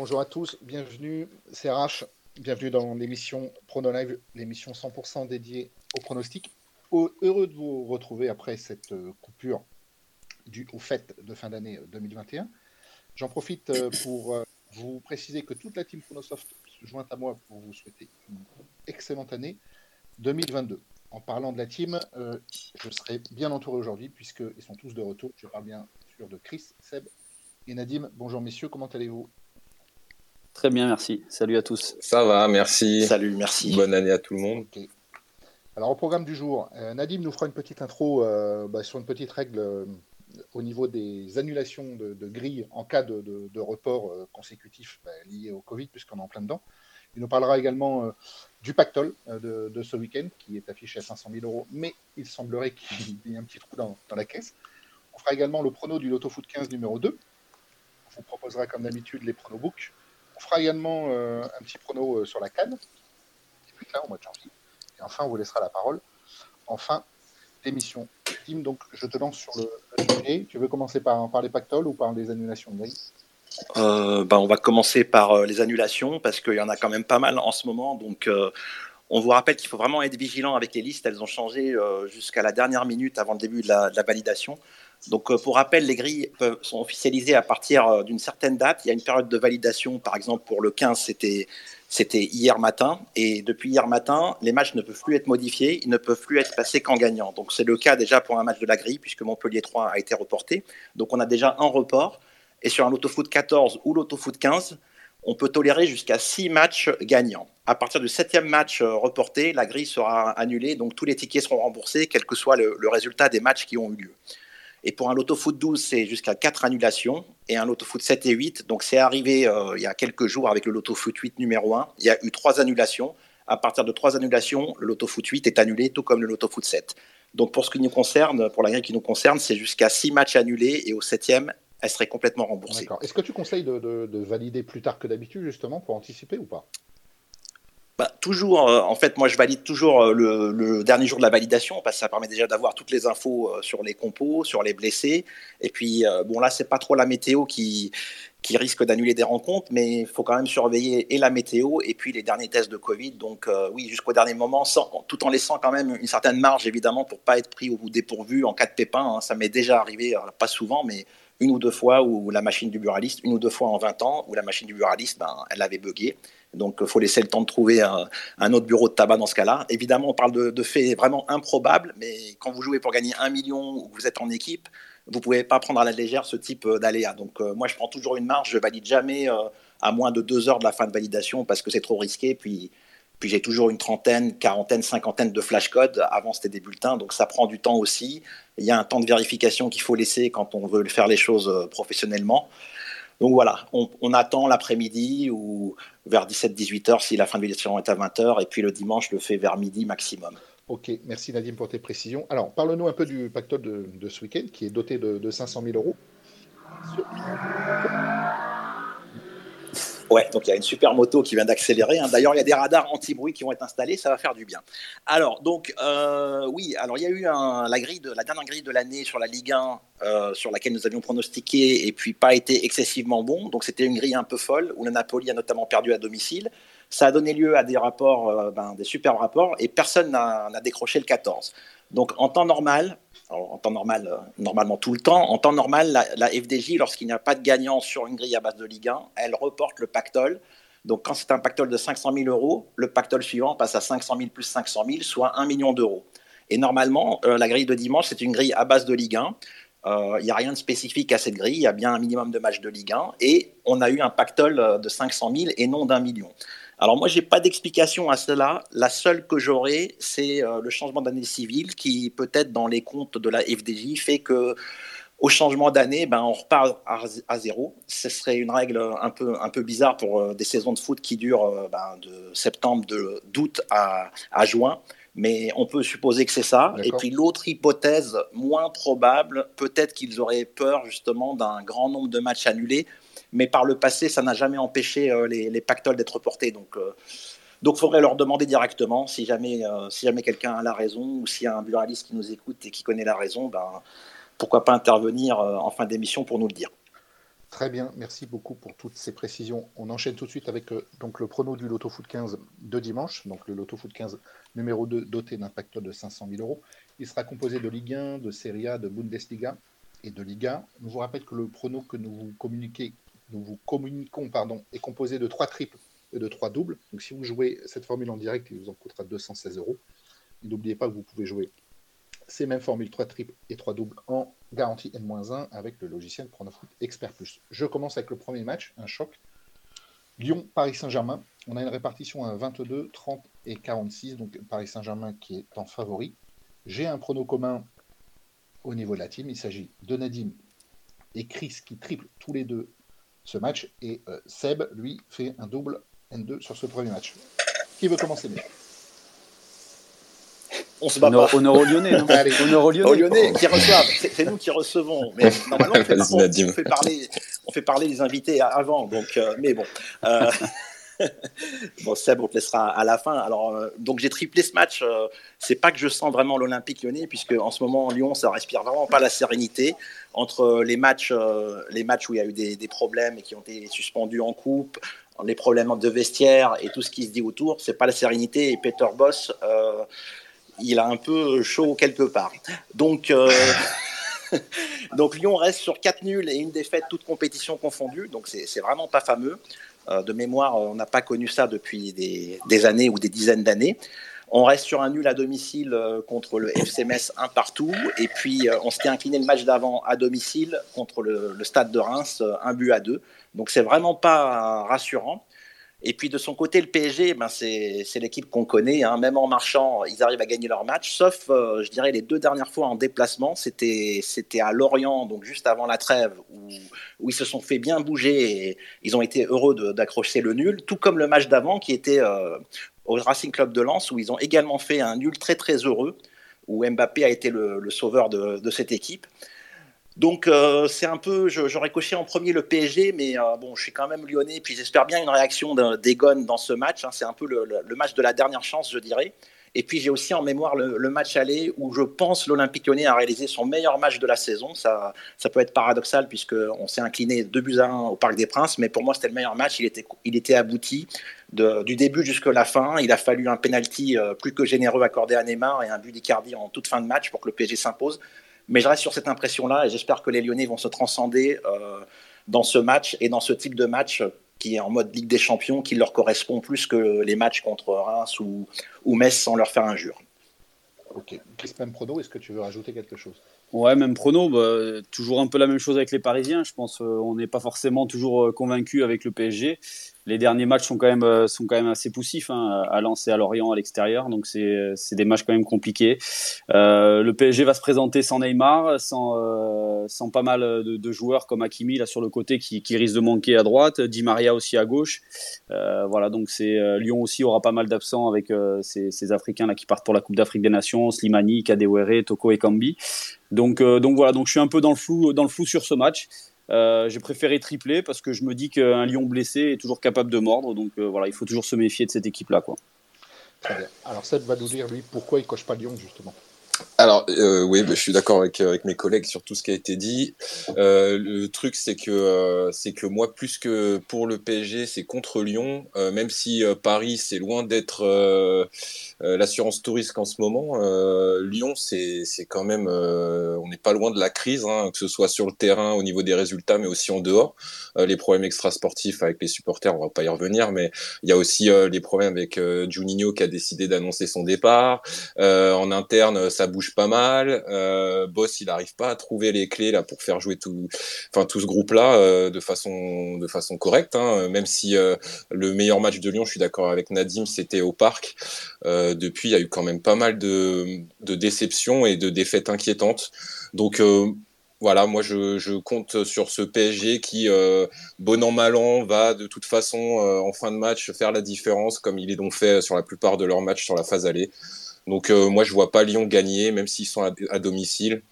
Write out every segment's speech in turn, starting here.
bonjour à tous, bienvenue, c'est RH, bienvenue dans l'émission Prono Live, l'émission 100% dédiée au pronostic. Heureux de vous retrouver après cette euh, coupure due au fait de fin d'année 2021. J'en profite euh, pour euh, vous préciser que toute la team Chronosoft se joint à moi pour vous souhaiter une excellente année 2022. En parlant de la team, je serai bien entouré aujourd'hui puisqu'ils sont tous de retour. Je parle bien sûr de Chris, Seb et Nadim. Bonjour messieurs, comment allez-vous? Très bien, merci. Salut à tous. Ça va, merci. Salut, merci. Bonne année à tout le monde. Alors, au programme du jour, euh, Nadim nous fera une petite intro euh, bah, sur une petite règle euh, au niveau des annulations de, de grilles en cas de, report consécutif bah, lié au Covid, puisqu'on est en plein dedans. Il nous parlera également du pactole de, ce week-end, qui est affiché à 500 000 euros, mais il semblerait qu'il y ait un petit trou dans, dans, la caisse. On fera également le prono du Loto Foot 15 numéro 2. On vous proposera, comme d'habitude, les pronobooks on fera également euh, un petit prono euh, sur la canne, qui là au mois de janvier. Et enfin, on vous laissera la parole. Enfin, l'émission. Tim, donc je te lance sur le, sujet. Tu veux commencer par, les pactoles ou par les annulations de euh, ben, On va commencer par les annulations parce qu'il y en a quand même pas mal en ce moment. Donc on vous rappelle qu'il faut vraiment être vigilant avec les listes. Elles ont changé jusqu'à la dernière minute avant le début de la validation. Donc, euh, pour rappel, les grilles sont officialisées à partir euh, d'une certaine date. Il y a une période de validation, par exemple, pour le 15, c'était, c'était hier matin. Et depuis hier matin, les matchs ne peuvent plus être modifiés, ils ne peuvent plus être passés qu'en gagnant. Donc, c'est le cas déjà pour un match de la grille, puisque Montpellier 3 a été reporté. Donc, on a déjà un report. Et sur un foot 14 ou l'autofoot 15, on peut tolérer jusqu'à 6 matchs gagnants. À partir du septième match euh, reporté, la grille sera annulée, donc tous les tickets seront remboursés, quel que soit le résultat des matchs qui ont eu lieu. Et pour un loto foot 12, c'est jusqu'à 4 annulations. Et un loto foot 7 et 8, donc c'est arrivé euh, il y a quelques jours avec le loto foot 8 numéro 1. Il y a eu 3 annulations. À partir de 3 annulations, le foot 8 est annulé, tout comme le loto foot 7. Donc pour ce qui nous concerne, pour la grille qui nous concerne, c'est jusqu'à 6 matchs annulés et au 7e, elle serait complètement remboursée. Est-ce que tu conseilles de valider plus tard que d'habitude, justement, pour anticiper ou pas? Bah, toujours, euh, en fait, moi je valide toujours euh, le, dernier jour de la validation parce que ça permet déjà d'avoir toutes les infos euh, sur les compos, sur les blessés. Et puis, bon, là, c'est pas trop la météo qui, risque d'annuler des rencontres, mais il faut quand même surveiller et la météo et puis les derniers tests de Covid. Donc, oui, jusqu'au dernier moment, tout en laissant quand même une certaine marge, évidemment, pour pas être pris au dépourvu en cas de pépin. Hein. Ça m'est déjà arrivé, pas souvent, mais une ou deux fois où la machine du buraliste, une ou deux fois en 20 ans, où la machine du buraliste, ben, elle avait bugué. Donc, il faut laisser le temps de trouver un, autre bureau de tabac dans ce cas-là. Évidemment, on parle de, faits vraiment improbables, mais quand vous jouez pour gagner un million ou que vous êtes en équipe, vous ne pouvez pas prendre à la légère ce type euh, d'aléa. Donc, euh, moi, je prends toujours une marge. Je valide jamais euh, à moins de deux heures de la fin de validation parce que c'est trop risqué. Puis, puis j'ai toujours une trentaine, quarantaine, cinquantaine de flash codes. Avant, c'était des bulletins, donc ça prend du temps aussi. Il y a un temps de vérification qu'il faut laisser quand on veut faire les choses professionnellement. Donc voilà, on, attend l'après-midi ou vers 17-18 heures si la fin de validation est à 20 heures, et puis le dimanche, je le fais vers midi maximum. Ok, merci Nadim pour tes précisions. Alors, parle-nous un peu du pactole de, ce week-end qui est doté de, de 500 000 euros. Ouais, donc il y a une super moto qui vient d'accélérer. Hein. D'ailleurs, il y a des radars anti-bruit qui vont être installés, ça va faire du bien. Alors, donc, euh, oui, alors il y a eu la, grille la dernière grille de l'année sur la Ligue 1, euh, sur laquelle nous avions pronostiqué, et puis pas été excessivement bon. Donc, c'était une grille un peu folle, où le Napoli a notamment perdu à domicile. Ça a donné lieu à des rapports, euh, ben, des super rapports, et personne n'a décroché le 14. Donc, en temps normal, en temps normal, euh, normalement tout le temps. En temps normal, la, FDJ, lorsqu'il n'y a pas de gagnant sur une grille à base de Ligue 1, elle reporte le pactole. Donc quand c'est un pactole de 500 000 euros, le pactole suivant passe à 500 000 plus 500 000, soit 1 million d'euros. Et normalement, euh, la grille de dimanche, c'est une grille à base de Ligue 1. Euh, il n'y a rien de spécifique à cette grille, il y a bien un minimum de matchs de Ligue 1. Et on a eu un pactole de 500 000 et non d'un million. Alors moi, j'ai pas d'explication à cela. La seule que j'aurai, c'est euh, le changement d'année civile qui, peut-être dans les comptes de la FDJ, fait que au changement d'année, ben, on repart à, zéro. Ce serait une règle un peu, un peu bizarre pour euh, des saisons de foot qui durent euh, ben, de septembre, d'août à, à juin. Mais on peut supposer que c'est ça. Et puis l'autre hypothèse moins probable, peut-être qu'ils auraient peur justement d'un grand nombre de matchs annulés mais par le passé, ça n'a jamais empêché euh, les, pactoles d'être portés. Donc, il euh, faudrait leur demander directement si jamais, euh, si jamais quelqu'un a la raison ou s'il y a un buraliste qui nous écoute et qui connaît la raison, ben, pourquoi pas intervenir en fin d'émission pour nous le dire. Très bien, merci beaucoup pour toutes ces précisions. On enchaîne tout de suite avec donc le prono du Loto Foot 15 de dimanche, donc le Loto Foot 15 numéro 2 doté d'un facteur de 500 000 euros. Il sera composé de Ligue 1, de Serie A, de Bundesliga et de Liga. Nous vous rappelle que le prono que nous vous, communiquons, nous vous communiquons pardon, est composé de trois triples et de trois doubles. Donc si vous jouez cette formule en direct, il vous en coûtera 216 euros. N'oubliez pas que vous pouvez jouer ces mêmes formules 3 triples et 3 doubles en garantie N-1 avec le logiciel Pronofoot Expert Plus. Je commence avec le premier match, un choc. Lyon-Paris Saint-Germain. On a une répartition à 22, 30 et 46, donc Paris Saint-Germain qui est en favori. J'ai un prono commun au niveau de la team. Il s'agit de Nadim et Chris qui triplent tous les deux ce match. Et euh, Seb, lui, fait un double N2 sur ce premier match. Qui veut commencer on se bat pas. Honneur aux Lyonnais, non Honneur aux Lyonnais. qui reçoivent. C'est nous qui recevons. Mais normalement, on fait, parler, on fait parler les invités avant. Donc, euh, mais bon. Euh, bon, Seb, on te laissera à la fin. Alors, euh, donc j'ai triplé ce match. c'est pas que je sens vraiment l'Olympique lyonnais, puisque en ce moment, Lyon, ça respire vraiment pas la sérénité. Entre les matchs, les matchs où il y a eu des, problèmes et qui ont été suspendus en coupe, les problèmes de vestiaire et tout ce qui se dit autour, c'est pas la sérénité. Et Peter Boss il a un peu chaud quelque part. Donc, euh, donc Lyon reste sur 4 nuls et une défaite, toute compétition confondue. Donc c'est vraiment pas fameux. Euh, de mémoire, on n'a pas connu ça depuis des, années ou des dizaines d'années. On reste sur un nul à domicile euh, contre le FC Metz un partout. Et puis, on s'était incliné le match d'avant à domicile contre le, le, Stade de Reims, un but à deux. Donc, c'est vraiment pas rassurant. Et puis de son côté, le PSG, ben c'est l'équipe qu'on connaît. Hein. Même en marchant, ils arrivent à gagner leur match. Sauf, euh, je dirais, les deux dernières fois en déplacement. C'était à Lorient, donc juste avant la trêve, où, ils se sont fait bien bouger et ils ont été heureux d'accrocher le nul. Tout comme le match d'avant qui était euh, au Racing Club de Lens, où ils ont également fait un nul très très heureux, où Mbappé a été le, sauveur de cette équipe. Donc euh, c'est un peu, j'aurais coché en premier le PSG, mais euh, bon, je suis quand même lyonnais, puis j'espère bien une réaction d'Egon dans ce match. Hein. c'est un peu le, match de la dernière chance, je dirais. Et puis j'ai aussi en mémoire le, match aller où je pense l'Olympique lyonnais a réalisé son meilleur match de la saison. Ça, ça peut être paradoxal puisqu'on s'est incliné 2 buts à 1 au Parc des Princes, mais pour moi c'était le meilleur match. Il était, il était abouti du début jusqu'à la fin. Il a fallu un penalty euh, plus que généreux accordé à Neymar et un but d'Icardi en toute fin de match pour que le PSG s'impose. Mais je reste sur cette impression-là et j'espère que les Lyonnais vont se transcender euh, dans ce match et dans ce type de match qui est en mode Ligue des Champions, qui leur correspond plus que les matchs contre Reims ou, ou Metz sans leur faire injure. Ok. Crispin Prono, est-ce que tu veux rajouter quelque chose? Ouais, même prono, bah, toujours un peu la même chose avec les Parisiens. Je pense qu'on n'est pas forcément toujours euh, convaincu avec le PSG les derniers matchs sont quand même euh, assez poussifs hein, à Lens et à Lorient à l'extérieur donc c'est des matchs quand même compliqués. Euh, le PSG va se présenter sans Neymar sans euh, pas mal de, joueurs comme Hakimi là sur le côté qui, risque de manquer à droite Di Maria aussi à gauche. Voilà donc Lyon aussi aura pas mal d'absents avec ces, africains là qui partent pour la Coupe d'Afrique des Nations Slimani Kadewere Toko et Kambi donc donc voilà donc je suis un peu dans le flou sur ce match euh, j'ai préféré tripler parce que je me dis qu'un lion blessé est toujours capable de mordre. Donc euh, voilà, il faut toujours se méfier de cette équipe-là. Très bien. Alors Seth va nous dire, lui, pourquoi il coche pas Lyon, justement. Alors euh, oui, je suis d'accord avec, mes collègues sur tout ce qui a été dit. Euh, le truc c'est que euh, que moi plus que pour le PSG, c'est contre Lyon. Même si Paris c'est loin d'être l'assurance touriste en ce moment, Lyon c'est quand même on n'est pas loin de la crise, hein, que ce soit sur le terrain au niveau des résultats, mais aussi en dehors. les problèmes extrasportifs avec les supporters, on va pas y revenir, mais il y a aussi les problèmes avec Juninho qui a décidé d'annoncer son départ. en interne, ça bouge pas mal. Euh, Boss, il n'arrive pas à trouver les clés là pour faire jouer tout, enfin tout ce groupe-là euh, de façon correcte. Hein, même si euh, le meilleur match de Lyon, je suis d'accord avec Nadim, c'était au Parc. Euh, depuis, il y a eu quand même pas mal de, déceptions et de défaites inquiétantes. Donc voilà, moi je, compte sur ce PSG qui, euh, bon an mal an, va de toute façon en fin de match faire la différence comme il est donc fait sur la plupart de leurs matchs sur la phase allée. Donc euh, moi je vois pas Lyon gagner, même s'ils sont à, domicile.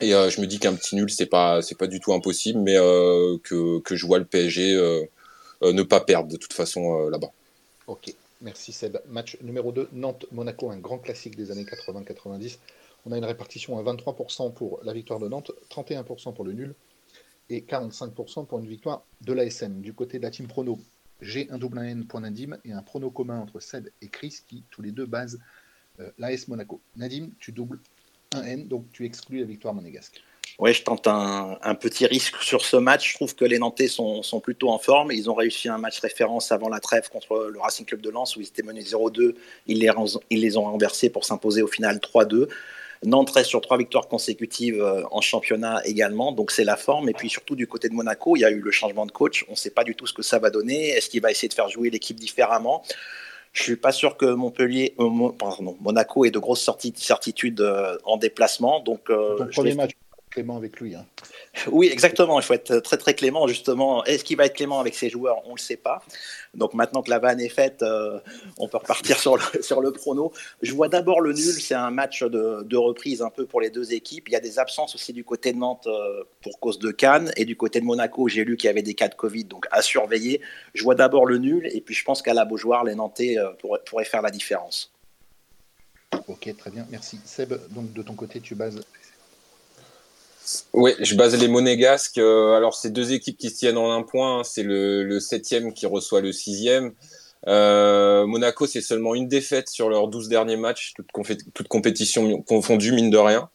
Et euh, je me dis qu'un petit nul c'est pas pas du tout impossible, mais euh, que, je vois le PSG ne pas perdre de toute façon là-bas. Ok, merci Seb. Match numéro 2, Nantes-Monaco, un grand classique des années 80-90. On a une répartition à 23% pour la victoire de Nantes, 31% pour le nul. et 45% pour une victoire de l'ASM. Du côté de la team prono, j'ai un double N pour Nadim et un prono commun entre Seb et Chris qui, tous les deux, basent l'AS Monaco. Nadim, tu doubles un N, donc tu exclus la victoire monégasque. Oui, je tente un, petit risque sur ce match. Je trouve que les Nantais sont, plutôt en forme. Ils ont réussi un match référence avant la trêve contre le Racing Club de Lens où ils étaient menés 0-2. Ils les, ils les ont renversés pour s'imposer au final 3-2. Nantes reste sur trois victoires consécutives euh, en championnat également, donc c'est la forme. Et puis surtout du côté de Monaco, il y a eu le changement de coach. On ne sait pas du tout ce que ça va donner. Est-ce qu'il va essayer de faire jouer l'équipe différemment? Je suis pas sûr que Montpellier, euh, pardon, Monaco ait de grosses certitudes euh, en déplacement. Donc, Ton premier match clément avec lui. Hein. Oui, exactement. Il faut être très très clément justement. Est-ce qu'il va être clément avec ses joueurs? On ne le sait pas. Donc maintenant que la vanne est faite, euh, on peut repartir sur le, sur le prono. Je vois d'abord le nul. C'est un match de, de, reprise un peu pour les deux équipes. Il y a des absences aussi du côté de Nantes euh, pour cause de Cannes et du côté de Monaco. J'ai lu qu'il y avait des cas de Covid, donc à surveiller. Je vois d'abord le nul et puis je pense qu'à la Beaujoire, les Nantais euh, pourraient, pourraient faire la différence. Ok, très bien, merci. Seb, donc de ton côté, tu bases oui, je base les monégasques. Euh, alors, c'est deux équipes qui se tiennent en un point. C'est le, septième qui reçoit le sixième. Euh, Monaco, c'est seulement une défaite sur leurs douze derniers matchs, toute, compétition confondue, mine de rien.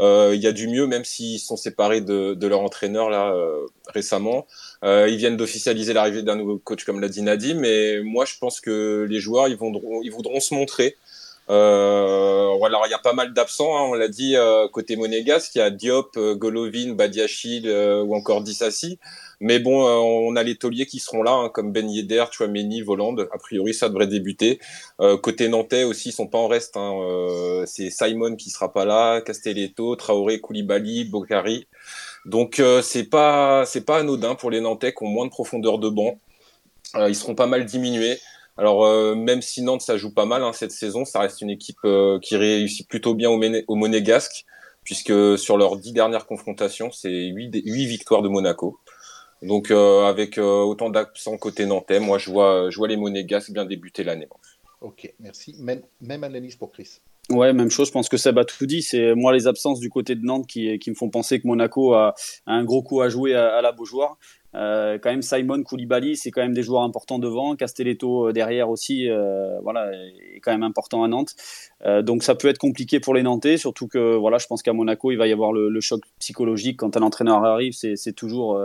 Euh, il y a du mieux, même s'ils sont séparés de, leur entraîneur là récemment. ils viennent d'officialiser l'arrivée d'un nouveau coach, comme l'a dit Nadim. Mais moi, je pense que les joueurs, ils, ils voudront se montrer. Alors il y a pas mal d'absents, hein, on l'a dit euh, côté monégasque, il y a Diop, euh, Golovin, Badiachil euh, ou encore Dissassi. Mais bon, on a les tauliers qui seront là, hein, comme Ben Yedder, Chouameni, Voland. A priori, ça devrait débuter. côté nantais aussi, ils sont pas en reste. Hein, c'est Simon qui sera pas là, Castelletto, Traoré, Koulibaly, Bokari. Donc c'est pas pas anodin pour les Nantais qui ont moins de profondeur de banc. ils seront pas mal diminués. Alors euh, même si Nantes ça joue pas mal hein, cette saison, ça reste une équipe euh, qui réussit plutôt bien au, au, Monégasque, puisque sur leurs dix dernières confrontations, c'est huit, victoires de Monaco. Donc euh, avec autant d'absents côté nantais, moi je vois, les Monégasques bien débuter l'année. Ok, merci. Même analyse pour Chris. Ouais, même chose. Je pense que ça a tout dit. C'est moi les absences du côté de Nantes qui, me font penser que Monaco a, un gros coup à jouer à, la Beaujoire. Euh, quand même Simon Koulibaly, c'est quand même des joueurs importants devant. Castelletto euh, derrière aussi, euh, voilà, est quand même important à Nantes. Euh, donc ça peut être compliqué pour les Nantais, surtout que voilà, je pense qu'à Monaco, il va y avoir le, choc psychologique quand un entraîneur arrive. C'est toujours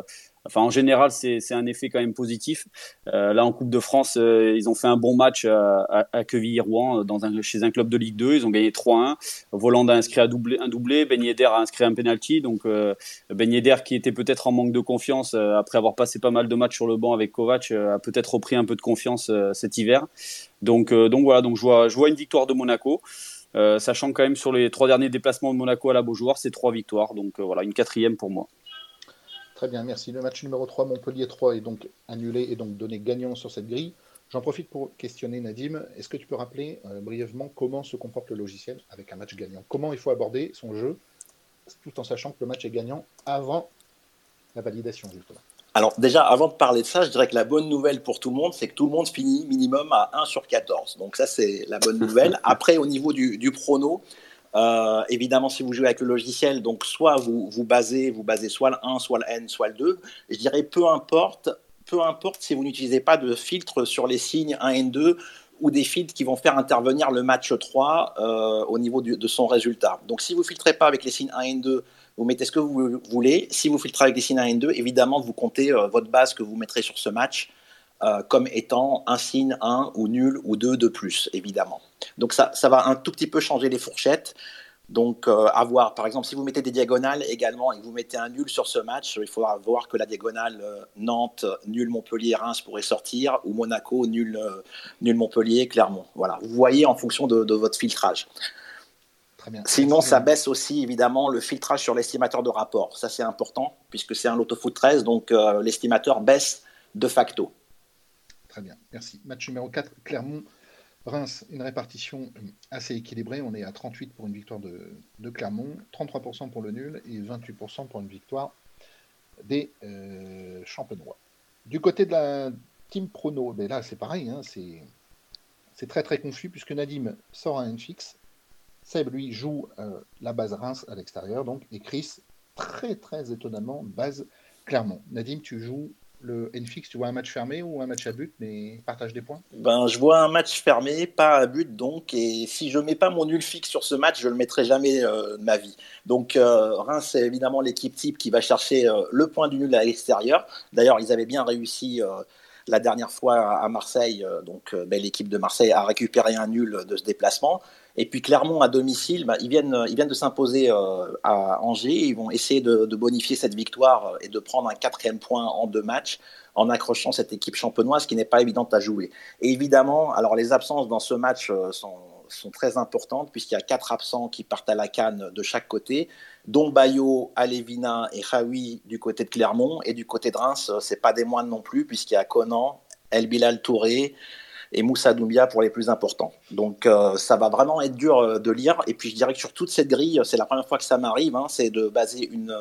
En général, c'est un effet quand même positif. Euh, là, en Coupe de France, euh, ils ont fait un bon match à, à, à Quevilly-Rouen chez un club de Ligue 2. Ils ont gagné 3-1. Voland a inscrit un doublé, un. Ben a inscrit un penalty. Donc, euh, Ben qui était peut-être en manque de confiance euh, après avoir passé pas mal de matchs sur le banc avec Kovac, euh, a peut-être repris un peu de confiance cet hiver. Donc, donc voilà. Donc, je vois, je vois une victoire de Monaco. sachant quand même sur les trois derniers déplacements de Monaco à la Beaujoire, c'est trois victoires. Donc voilà, une quatrième pour moi. Très bien, merci. Le match numéro 3, Montpellier 3, est donc annulé et donc donné gagnant sur cette grille. J'en profite pour questionner Nadim. Est-ce que tu peux rappeler euh, brièvement comment se comporte le logiciel avec un match gagnant? Comment il faut aborder son jeu tout en sachant que le match est gagnant avant la validation, justement? Alors déjà, avant de parler de ça, je dirais que la bonne nouvelle pour tout le monde, c'est que tout le monde finit minimum à 1 sur 14. Donc ça, c'est la bonne nouvelle. Après, au niveau du, du prono, euh, évidemment, si vous jouez avec le logiciel, donc soit vous, vous basez, vous basez soit le 1, soit le n, soit le 2. Je dirais peu importe, peu importe si vous n'utilisez pas de filtre sur les signes 1 et 2 ou des filtres qui vont faire intervenir le match 3 euh, au niveau de son résultat. Donc si vous filtrez pas avec les signes 1 et 2, vous mettez ce que vous voulez. Si vous filtrez avec les signes 1 et 2, évidemment, vous comptez euh, votre base que vous mettrez sur ce match euh, comme étant un signe 1 ou nul ou 2 de plus, évidemment. Donc ça, ça va un tout petit peu changer les fourchettes. Donc, euh, à voir, par exemple, si vous mettez des diagonales également et que vous mettez un nul sur ce match, il faudra voir que la diagonale euh, Nantes, nul Montpellier, Reims pourrait sortir, ou Monaco, nul, nul Montpellier, Clermont. Voilà, vous voyez en fonction de, votre filtrage. Très bien. Sinon, ça baisse aussi évidemment le filtrage sur l'estimateur de rapport. Ça, c'est important puisque c'est un loto foot 13, donc l'estimateur baisse de facto. Très bien, merci. Match numéro 4, Clermont. Reims, une répartition assez équilibrée. On est à 38 pour une victoire de, Clermont, 33% pour le nul et 28% pour une victoire des euh. Du côté de la team prono, ben là c'est pareil, hein, c'est très très confus puisque Nadim sort un fixe. Seb lui joue euh, la base Reims à l'extérieur donc et Chris très très étonnamment base Clermont. Nadim, tu joues le NFX, tu vois un match fermé ou un match à but, mais partage des points? Ben, Je vois un match fermé, pas à but donc, et si je ne mets pas mon nul fixe sur ce match, je ne le mettrai jamais euh, de ma vie. Donc euh, Reims, c'est évidemment l'équipe type qui va chercher euh, le point du nul à l'extérieur. D'ailleurs, ils avaient bien réussi la dernière fois à Marseille, donc ben, l'équipe de Marseille a récupéré un nul de ce déplacement. Et puis Clermont à domicile, bah, ils, viennent, ils viennent de s'imposer euh, à Angers. Ils vont essayer de, bonifier cette victoire et de prendre un quatrième point en deux matchs en accrochant cette équipe champenoise qui n'est pas évidente à jouer. Et évidemment, alors les absences dans ce match euh, sont, sont très importantes puisqu'il y a quatre absents qui partent à la canne de chaque côté, dont Bayo, Alevina et Raoui du côté de Clermont. Et du côté de Reims, euh, c'est pas des moindres non plus puisqu'il y a Conan, El Bilal Touré, et Moussa Doumbia pour les plus importants. Donc euh, ça va vraiment être dur euh, de lire. Et puis je dirais que sur toute cette grille, c'est la première fois que ça m'arrive, hein, c'est de baser une,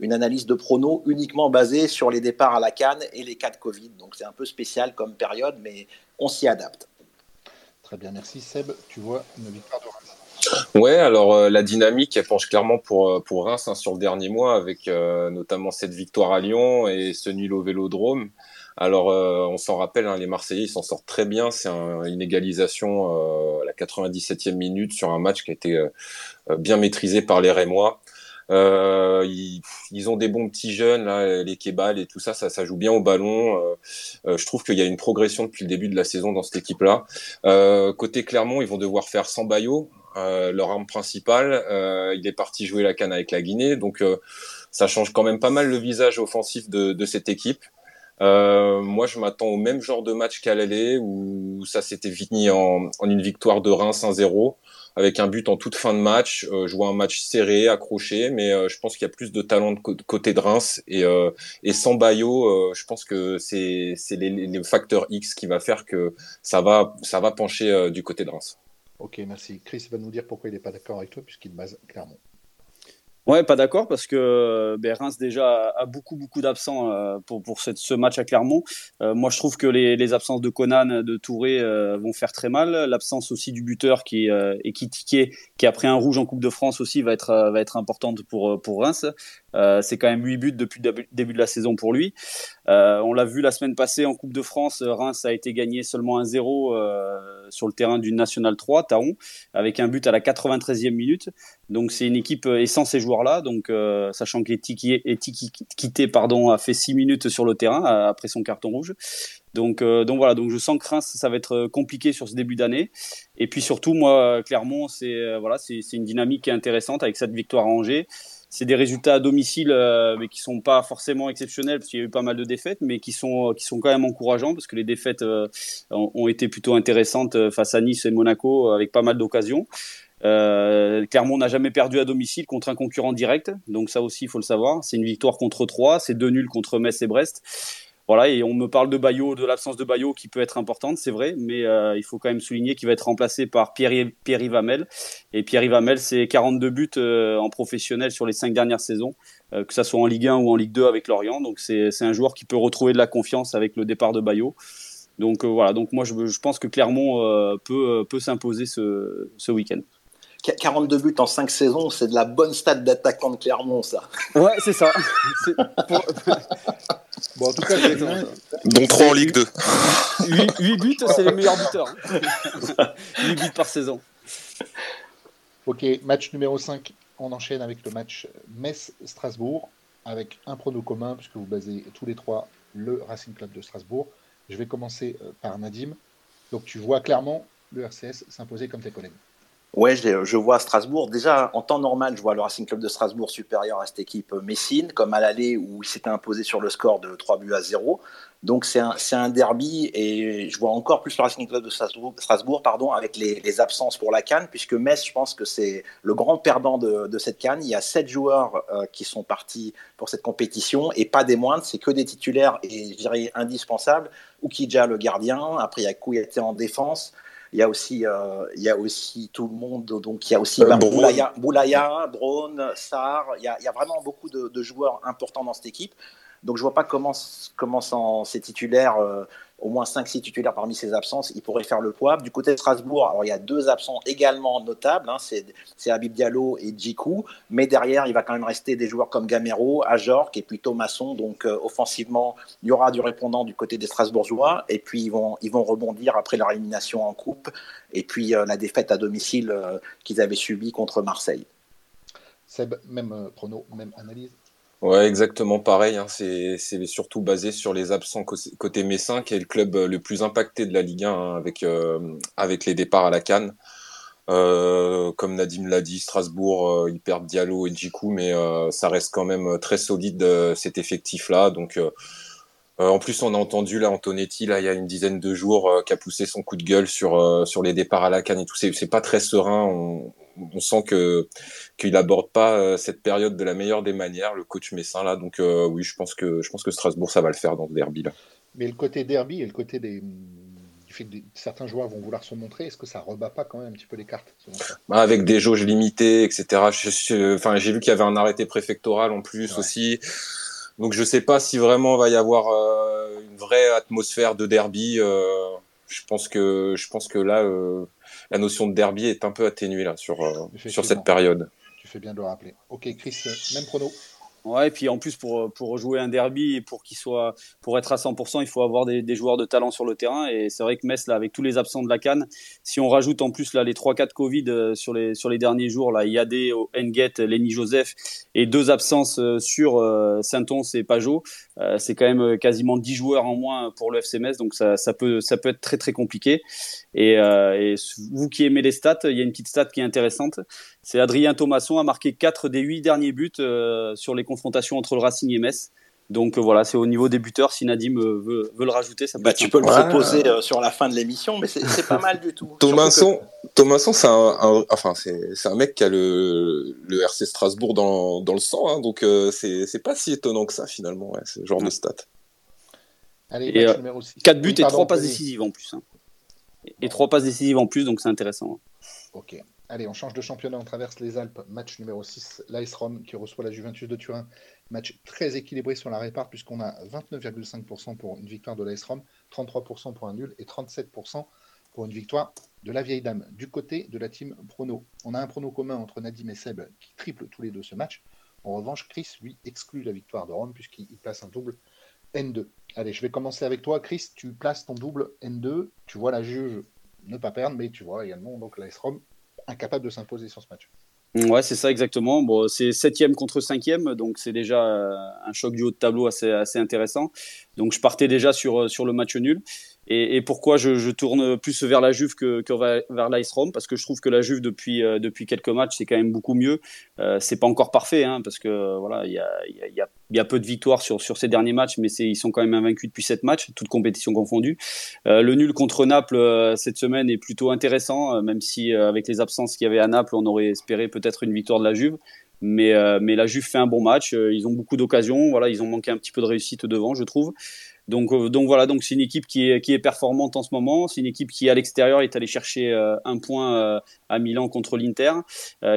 une analyse de prono uniquement basée sur les départs à la canne et les cas de Covid. Donc c'est un peu spécial comme période, mais on s'y adapte. Très bien, merci Seb. Tu vois une victoire de Reims. Ouais, alors la dynamique elle penche clairement pour pour Reims hein, sur le dernier mois avec notamment cette victoire à Lyon et ce nul au Vélodrome. Alors, euh, on s'en rappelle, hein, les Marseillais, s'en sortent très bien. C'est une égalisation euh, à la 97e minute sur un match qui a été euh, bien maîtrisé par les Rémois. Ils, ils, ont des bons petits jeunes, là, les Kebal et tout ça, ça, ça joue bien au ballon. je trouve qu'il y a une progression depuis le début de la saison dans cette équipe-là. côté Clermont, ils vont devoir faire sans Bayo, leur arme principale. il est parti jouer la canne avec la Guinée, donc ça change quand même pas mal le visage offensif de, de cette équipe. Euh, moi, je m'attends au même genre de match qu'à l'aller, où ça s'était fini en, en, une victoire de Reims 1-0, avec un but en toute fin de match. Euh, vois un match serré, accroché, mais euh, je pense qu'il y a plus de talent de côté de Reims. Et, euh, sans Bayo, je pense que c'est les, les facteurs X qui va faire que ça va, ça va pencher du côté de Reims. Ok, merci. Chris va nous dire pourquoi il n'est pas d'accord avec toi, puisqu'il base clairement. Ouais, pas d'accord parce que ben, Reims déjà a beaucoup beaucoup d'absents euh, pour pour cette, ce match à Clermont. Euh, moi, je trouve que les, les absences de Conan, de Touré euh, vont faire très mal. L'absence aussi du buteur qui est qui qui a pris un rouge en Coupe de France aussi va être va être importante pour pour Reims. c'est quand même 8 buts depuis le début de la saison pour lui. on l'a vu la semaine passée en Coupe de France, Reims a été gagné seulement 1-0 sur le terrain du National 3, Taon, avec un but à la 93e minute. Donc c'est une équipe et sans ces joueurs là donc euh, sachant qu'Etiquité pardon a fait 6 minutes sur le terrain euh, après son carton rouge. Donc, euh, donc voilà, donc je sens que Reims, ça va être compliqué sur ce début d'année. Et puis surtout, moi, Clermont, c'est voilà, c'est une dynamique intéressante avec cette victoire à Angers. C'est des résultats à domicile, mais qui sont pas forcément exceptionnels parce qu'il y a eu pas mal de défaites, mais qui sont qui sont quand même encourageants parce que les défaites ont, été plutôt intéressantes face à Nice et Monaco avec pas mal d'occasions. Euh, Clermont n'a jamais perdu à domicile contre un concurrent direct, donc ça aussi il faut le savoir. C'est une victoire contre 3, c'est deux nuls contre Metz et Brest. Voilà, et on me parle de Bayo, de l'absence de Bayo qui peut être importante, c'est vrai, mais euh, il faut quand même souligner qu'il va être remplacé par Pierre, Pierre Ivamel. Et Pierre Ivamel, c'est 42 buts euh, en professionnel sur les cinq dernières saisons, que ça soit en Ligue 1 ou en Ligue 2 avec Lorient. Donc c'est un joueur qui peut retrouver de la confiance avec le départ de Bayo. Donc voilà, donc moi je, pense que Clermont peut, s'imposer ce week-end. 42 buts en 5 saisons, c'est de la bonne stat d'attaquant de Clermont, ça. Ouais, c'est ça. bon, en tout cas, Dont 3 en Ligue 2. 8, buts, c'est les meilleurs buteurs. 8 buts par saison. Ok, match numéro 5. On enchaîne avec le match Metz-Strasbourg, avec un prono commun, puisque vous basez tous les trois le Racing Club de Strasbourg. Je vais commencer euh, par Nadim. Donc, tu vois clairement le RCS s'imposer comme tes collègues. Ouais, je, vois Strasbourg. Déjà, en temps normal, je vois le Racing Club de Strasbourg supérieur à cette équipe Messine, comme à l'aller où il s'était imposé sur le score de 3 buts à 0. Donc c'est un, derby et je vois encore plus le Racing Club de Strasbourg, pardon, avec les, absences pour la Cannes, puisque Metz, je pense que c'est le grand perdant de, cette Cannes. Il y a sept joueurs euh, qui sont partis pour cette compétition et pas des moindres, c'est que des titulaires et je dirais indispensables. Oukidja le gardien, après il y a Kouyaté en défense, il y a aussi, euh, il y a aussi tout le monde. Donc, il y a aussi euh, Boulaya. Il y, a, il y a vraiment beaucoup de, joueurs importants dans cette équipe. Donc, je vois pas comment, comment ces titulaires euh, au moins 5-6 titulaires parmi ses absences, il pourrait faire le poids. Du côté de Strasbourg, alors il y a deux absents également notables, hein, c'est Habib Diallo et Djikou, mais derrière, il va quand même rester des joueurs comme Gamero, Ajorc et puis Thomasson. Donc euh, offensivement, il y aura du répondant du côté des Strasbourgeois, et puis ils vont, ils vont rebondir après leur élimination en coupe, et puis euh, la défaite à domicile euh, qu'ils avaient subie contre Marseille. Seb, même prono, même analyse Ouais, exactement pareil. Hein. C'est surtout basé sur les absents côté Messin, qui est le club euh, le plus impacté de la Ligue 1 hein, avec, euh, avec les départs à la Cannes. Euh, comme Nadim l'a dit, Strasbourg, euh, ils perdent Diallo et Djikou, mais ça reste quand même très solide cet effectif-là. Donc, en plus, on a entendu là Antonetti là il y a une dizaine de jours qui a poussé son coup de gueule sur sur les départs à la canne et tout. C'est pas très serein. On sent que qu'il aborde pas euh, cette période de la meilleure des manières, le coach Messin là. Donc euh, oui, je pense que je pense que Strasbourg ça va le faire dans ce derby là. Mais le côté derby et le côté des du fait que certains joueurs vont vouloir se montrer, est-ce que ça rebat pas quand même un petit peu les cartes bah, Avec des jauges limitées, etc. Enfin, j'ai vu qu'il y avait un arrêté préfectoral en plus aussi. Donc je sais pas si vraiment va y avoir euh, une vraie atmosphère de derby. je pense que je pense que là la notion de derby est un peu atténuée là sur, euh, sur cette période. Tu fais bien de le rappeler. Ok, Chris, même prono. Ouais, et puis en plus pour pour jouer un derby et pour qu'il soit pour être à 100%, il faut avoir des, des, joueurs de talent sur le terrain. Et c'est vrai que Metz là avec tous les absents de la Cannes, si on rajoute en plus là les 3 4 Covid euh, sur les sur les derniers jours là, Yadé, Enguet, Lenny Joseph et deux absences euh, sur euh, Saint-Ons et Pajot, c'est quand même quasiment 10 joueurs en moins pour le FC Metz. Donc ça, ça peut ça peut être très très compliqué. Et, et vous qui aimez les stats, il y a une petite stat qui est intéressante, c'est Adrien Thomasson a marqué 4 des 8 derniers buts sur les confrontation entre le Racing et Metz. Donc euh, voilà, c'est au niveau des buteurs. Si Nadim euh, veut, veut le rajouter, ça peut bah, Tu peux le proposer euh, sur la fin de l'émission, mais c'est pas mal du tout. Thomasson, Thomasson c'est un, enfin, c'est un mec qui a le, le RC Strasbourg dans, dans le sang, hein, donc c'est pas si étonnant que ça finalement, ouais, ce genre de stat. Allez, et, 4 buts et 3 passes décisives en plus. Hein. Et 3 passes décisives en plus, donc c'est intéressant. Ok. Allez, on change de championnat, on traverse les Alpes. Match numéro 6, l'AS Rome qui reçoit la Juventus de Turin. Match très équilibré sur la répart puisqu'on a 29,5% pour une victoire de l'AS Rome, 33% pour un nul et 37% pour une victoire de la vieille dame. Du côté de la team prono, on a un prono commun entre Nadim et Seb qui triple tous les deux ce match. En revanche, Chris, lui, exclut la victoire de Rome puisqu'il place un double N2. Allez, je vais commencer avec toi. Chris, tu places ton double N2. Tu vois la juge ne pas perdre, mais tu vois également donc l'AS Rome incapable de s'imposer sur ce match. Ouais, c'est ça exactement. Bon, c'est septième contre cinquième, donc c'est déjà euh, un choc du haut de tableau assez, intéressant. Donc je partais déjà sur, sur le match nul. Et, et pourquoi je, je, tourne plus vers la Juve que, que vers l'Ice Rome? Parce que je trouve que la Juve depuis euh, depuis quelques matchs c'est quand même beaucoup mieux. Euh, c'est pas encore parfait, hein, parce que voilà, il y a, y, a, y a peu de victoires sur sur ces derniers matchs, mais ils sont quand même invaincus depuis sept matchs, toutes compétitions confondues. Euh, le nul contre Naples euh, cette semaine est plutôt intéressant, euh, même si avec les absences qu'il y avait à Naples, on aurait espéré peut-être une victoire de la Juve. Mais, mais la Juve fait un bon match. ils ont beaucoup d'occasions. Voilà, ils ont manqué un petit peu de réussite devant, je trouve. Donc, euh, donc voilà, donc c'est une équipe qui est, performante en ce moment. C'est une équipe qui à l'extérieur est allée chercher euh, un point euh, à Milan contre l'Inter,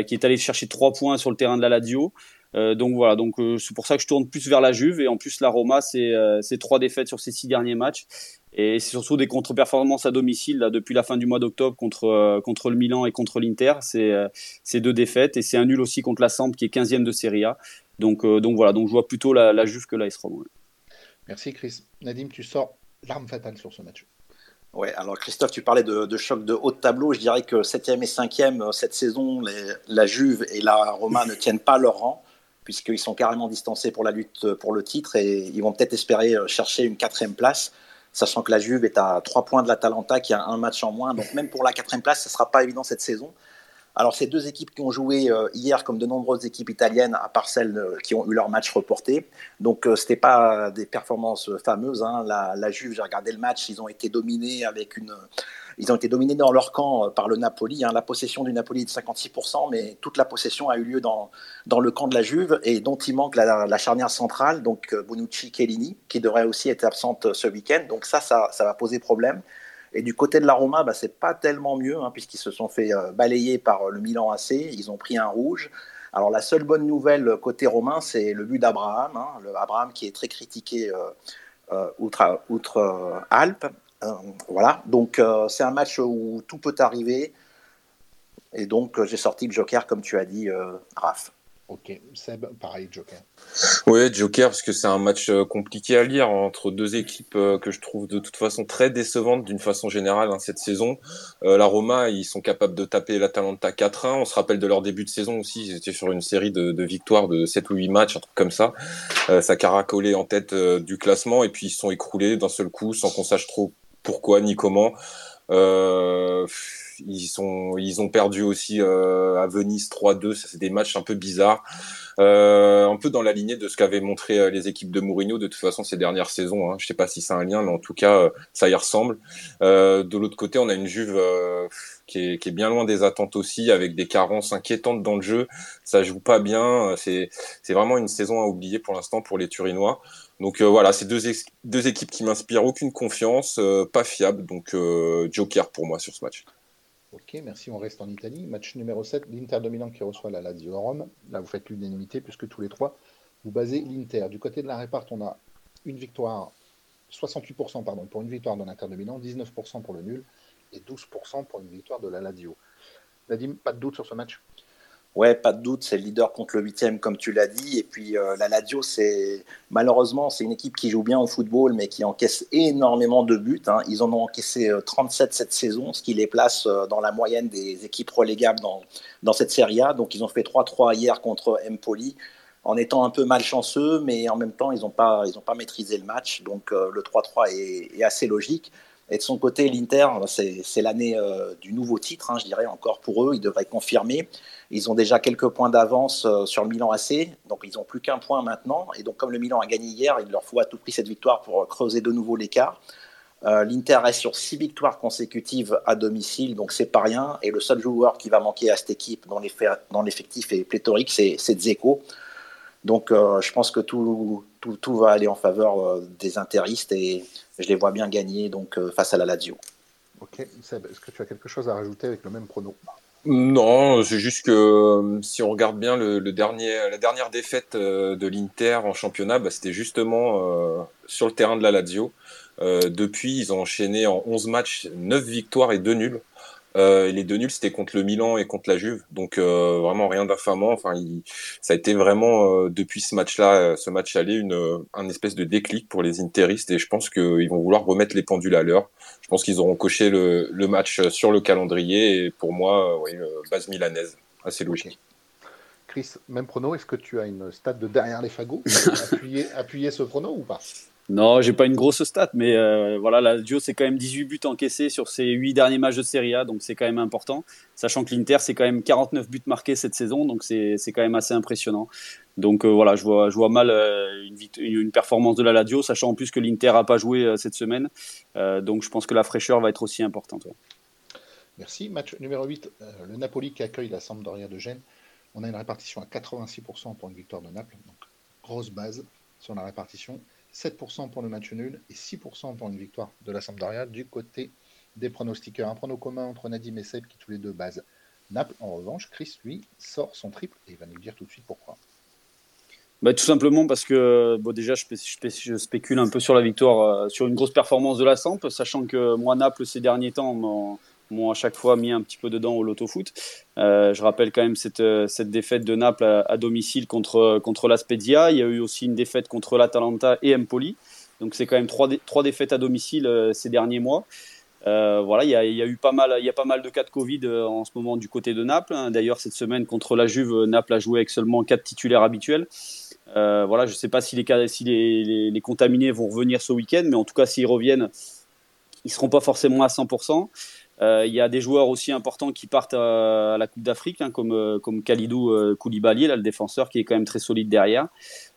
qui est allée chercher trois points sur le terrain de la Lazio. donc voilà, donc c'est pour ça que je tourne plus vers la Juve et en plus la Roma c'est trois défaites sur ces six derniers matchs et c'est surtout des contre-performances à domicile depuis la fin du mois d'octobre contre le Milan et contre l'Inter. C'est deux défaites et c'est un nul aussi contre la Samp qui est 15e de Serie A. Donc donc voilà, donc je vois plutôt la, Juve que la Roma. Merci Chris. Nadim, tu sors l'arme fatale sur ce match. Ouais, alors Christophe, tu parlais de, choc de haut de tableau. Je dirais que 7e et 5e euh, cette saison, la Juve et la Roma ne tiennent pas leur rang, puisqu'ils sont carrément distancés pour la lutte pour le titre et ils vont peut-être espérer euh, chercher une quatrième place, sachant que la Juve est à 3 points de la Talenta qui a un match en moins. Donc même pour la quatrième place, ce ne sera pas évident cette saison. Alors, ces deux équipes qui ont joué euh, hier, comme de nombreuses équipes italiennes, à part celles euh, qui ont eu leur match reporté. Donc, euh, ce n'était pas des performances fameuses. Hein. La, Juve, j'ai regardé le match, ils ont été dominés avec une. Ils ont été dominés dans leur camp par le Napoli. Hein. La possession du Napoli est de 56%, mais toute la possession a eu lieu dans, dans le camp de la Juve et dont il manque la, charnière centrale, donc Bonucci, Kellini, qui devrait aussi être absente ce week-end. Donc ça, ça va poser problème. Et du côté de la Roma, bah, c'est pas tellement mieux, hein, puisqu'ils se sont fait euh, balayer par le Milan AC. Ils ont pris un rouge. Alors la seule bonne nouvelle côté romain, c'est le but d'Abraham, hein, Abraham qui est très critiqué euh, outre, outre Alpes. voilà, donc c'est un match où tout peut arriver. Et donc j'ai sorti le Joker, comme tu as dit, Raph. Ok, Seb, pareil, Joker. Oui, Joker, parce que c'est un match euh, compliqué à lire entre deux équipes euh, que je trouve de toute façon très décevantes d'une façon générale hein, cette saison. Euh, la Roma, ils sont capables de taper l'Atalanta 4-1. On se rappelle de leur début de saison aussi, ils étaient sur une série de, victoires de 7 ou 8 matchs, un truc comme ça. ça caracolait en tête du classement et puis ils sont écroulés d'un seul coup sans qu'on sache trop pourquoi ni comment. Euh, ils sont, ils ont perdu aussi euh, à Venise 3-2. Ça, c'est des matchs un peu bizarres, euh, un peu dans la lignée de ce qu'avaient montré euh, les équipes de Mourinho de toute façon ces dernières saisons. Hein. Je sais pas si c'est un lien, mais en tout cas, euh, ça y ressemble. Euh, de l'autre côté, on a une Juve qui est, qui, est, bien loin des attentes aussi, avec des carences inquiétantes dans le jeu. Ça joue pas bien. C'est vraiment une saison à oublier pour l'instant pour les Turinois. Donc euh, voilà, c'est deux, équipes qui m'inspirent aucune confiance, euh, pas fiable. Donc euh, Joker pour moi sur ce match. Ok, merci. On reste en Italie. Match numéro 7, l'Inter de Milan qui reçoit la Lazio Rome. Là, vous faites l'unanimité puisque tous les trois, vous basez l'Inter. Du côté de la réparte, on a une victoire, 68% pardon, pour une victoire de l'Inter de Milan, 19% pour le nul et 12% pour une victoire de la Lazio. Nadim, pas de doute sur ce match? Ouais, pas de doute, c'est le leader contre le huitième, comme tu l'as dit. Et puis euh, la Lazio, c'est malheureusement c'est une équipe qui joue bien au football, mais qui encaisse énormément de buts. Hein. Ils en ont encaissé 37 euh, cette saison, ce qui les place euh, dans la moyenne des équipes relégables dans, dans cette Serie A. Donc ils ont fait 3-3 hier contre Empoli, en étant un peu malchanceux, mais en même temps ils n'ont pas ils pas maîtrisé le match. Donc le 3-3 est, est, assez logique. Et de son côté, l'Inter, c'est l'année du nouveau titre, hein, je dirais encore pour eux. Ils devraient confirmer. Ils ont déjà quelques points d'avance euh, sur le Milan AC, donc ils n'ont plus qu'un point maintenant. Et donc, comme le Milan a gagné hier, il leur faut à tout prix cette victoire pour creuser de nouveau l'écart. Euh, L'Inter reste sur six victoires consécutives à domicile, donc c'est pas rien. Et le seul joueur qui va manquer à cette équipe dans l'effectif est pléthorique, c'est Dzeko. Donc euh, je pense que tout, va aller en faveur des interistes et je les vois bien gagner donc, face à la Lazio. Ok, est-ce que tu as quelque chose à rajouter avec le même prono? Non, c'est juste que euh, si on regarde bien le, dernier, la dernière défaite euh, de l'Inter en championnat, bah, c'était justement euh, sur le terrain de la Lazio. depuis, ils ont enchaîné en 11 matchs 9 victoires et 2 nuls. Euh, les deux nuls, c'était contre le Milan et contre la Juve. Donc euh, vraiment rien d'infamant. Enfin, ça a été vraiment euh, depuis ce match-là, ce match aller, une un espèce de déclic pour les interistes. Et je pense qu'ils vont vouloir remettre les pendules à l'heure. Je pense qu'ils auront coché le, match sur le calendrier. Et pour moi, oui, base milanaise, assez logique. Chris, même prono. Est-ce que tu as une stat de derrière les fagots appuyer, appuyer ce prono ou pas? Non, j'ai pas une grosse stat, mais euh, voilà, la Dio, c'est quand même 18 buts encaissés sur ses 8 derniers matchs de Serie A, donc c'est quand même important. Sachant que l'Inter, c'est quand même 49 buts marqués cette saison, donc c'est quand même assez impressionnant. Donc euh, voilà, je vois, je vois mal euh, une, performance de la Lazio, sachant en plus que l'Inter n'a pas joué cette semaine. donc je pense que la fraîcheur va être aussi importante. Merci. Match numéro 8, le Napoli qui accueille la Sampdoria de Gênes. On a une répartition à 86% pour une victoire de Naples, donc grosse base sur la répartition. 7% pour le match nul et 6% pour une victoire de la Sampdoria du côté des pronostiqueurs. Un prono commun entre Nadim et Seb qui tous les deux basent Naples. En revanche, Chris, lui, sort son triple et il va nous dire tout de suite pourquoi. Bah, tout simplement parce que bon, déjà, je, spécule un peu sur la victoire, euh, sur une grosse performance de la Samp, sachant que moi, Naples, ces derniers temps, m'ont à chaque fois mis un petit peu dedans au loto-foot. Euh, je rappelle quand même cette, euh, cette défaite de Naples à, domicile contre, contre l'Aspedia. Il y a eu aussi une défaite contre l'Atalanta et Empoli. Donc c'est quand même trois, trois défaites à domicile euh, ces derniers mois. voilà, il y, a, il y, a, eu pas mal, il y a pas mal de cas de Covid en ce moment du côté de Naples. Hein. D'ailleurs, cette semaine contre la Juve, Naples a joué avec seulement quatre titulaires habituels. voilà, je ne sais pas si, les, si les, les, les, contaminés vont revenir ce week-end, mais en tout cas, s'ils reviennent, ils ne seront pas forcément à 100%. Euh, il y a des joueurs aussi importants qui partent à, la Coupe d'Afrique, hein, comme, euh, comme Khalidou euh, Koulibaly, là, le défenseur, qui est quand même très solide derrière.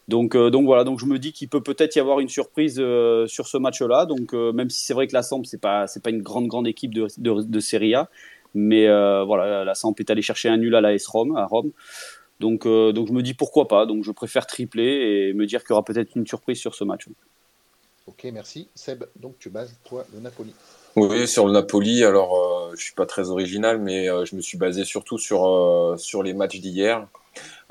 Donc, donc voilà, donc je me dis qu'il peut peut-être y avoir une surprise sur ce match-là. Donc même si c'est vrai que la Samp c'est pas pas une grande grande équipe de, de, Serie A, mais voilà, la Samp est allée chercher un nul à l'AS Rome à Rome. Donc donc je me dis pourquoi pas. Donc je préfère tripler et me dire qu'il y aura peut-être une surprise sur ce match. Ok, merci. Seb, donc tu bases toi le Napoli. Oui, sur le Napoli, alors euh, je suis pas très original, mais euh, je me suis basé surtout sur, euh, les matchs d'hier.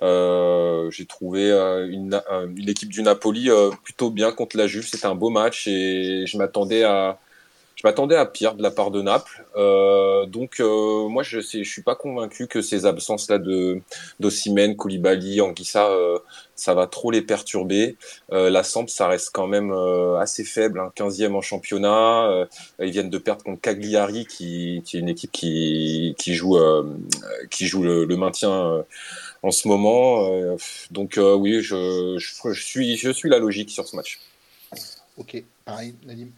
j'ai trouvé une, une, équipe du Napoli plutôt bien contre la Juve. C'était un beau match et je m'attendais à je m'attendais à pire de la part de Naples. Euh, donc euh, moi je ne suis pas convaincu que ces absences là de d'Ossimène, Koulibaly, Anguissa, euh, ça va trop les perturber. La Samp ça reste quand même assez faible, hein, 15e en championnat. ils viennent de perdre contre Cagliari qui, est une équipe qui, joue qui joue le, maintien en ce moment. donc oui, je, je, je, suis je suis la logique sur ce match. Ok, pareil, Nadim.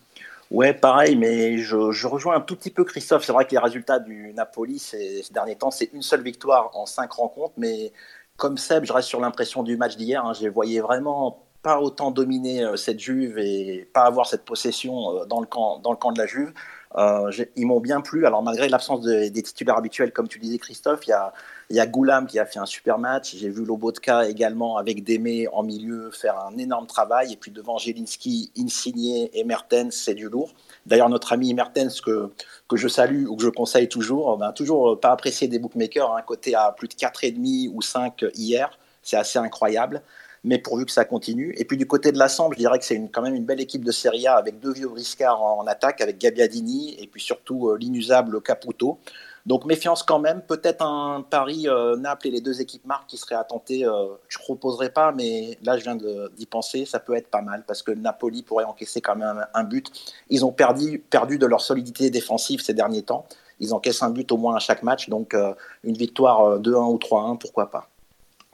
Ouais, pareil, mais je, je, rejoins un tout petit peu Christophe. C'est vrai que les résultats du Napoli ces, derniers temps, c'est une seule victoire en cinq rencontres, mais comme Seb, je reste sur l'impression du match d'hier. Hein, je les voyais vraiment pas autant dominer euh, cette Juve et pas avoir cette possession euh, dans, le camp, dans le camp de la Juve. Euh, ils m'ont bien plu. Alors malgré l'absence de, des titulaires habituels, comme tu disais Christophe, il y a, il y a Goulam qui a fait un super match. J'ai vu Lobotka également avec Démé en milieu faire un énorme travail. Et puis devant Jelinski, Insigné et Mertens, c'est du lourd. D'ailleurs, notre ami Mertens, que, que je salue ou que je conseille toujours, ben, toujours pas apprécié des bookmakers, un côté à plus de 4,5 ou 5 hier. C'est assez incroyable mais pourvu que ça continue. Et puis du côté de l'Assemble, je dirais que c'est quand même une belle équipe de Serie A avec deux vieux briscards en, attaque, avec Gabbiadini et puis surtout euh, l'inusable Caputo. Donc méfiance quand même, peut-être un pari euh, Naples et les deux équipes marques qui seraient à tenter. Euh, je ne proposerai pas, mais là je viens d'y penser, ça peut être pas mal parce que Napoli pourrait encaisser quand même un, but. Ils ont perdu, de leur solidité défensive ces derniers temps. Ils encaissent un but au moins à chaque match, donc euh, une victoire 2-1 ou 3-1, pourquoi pas.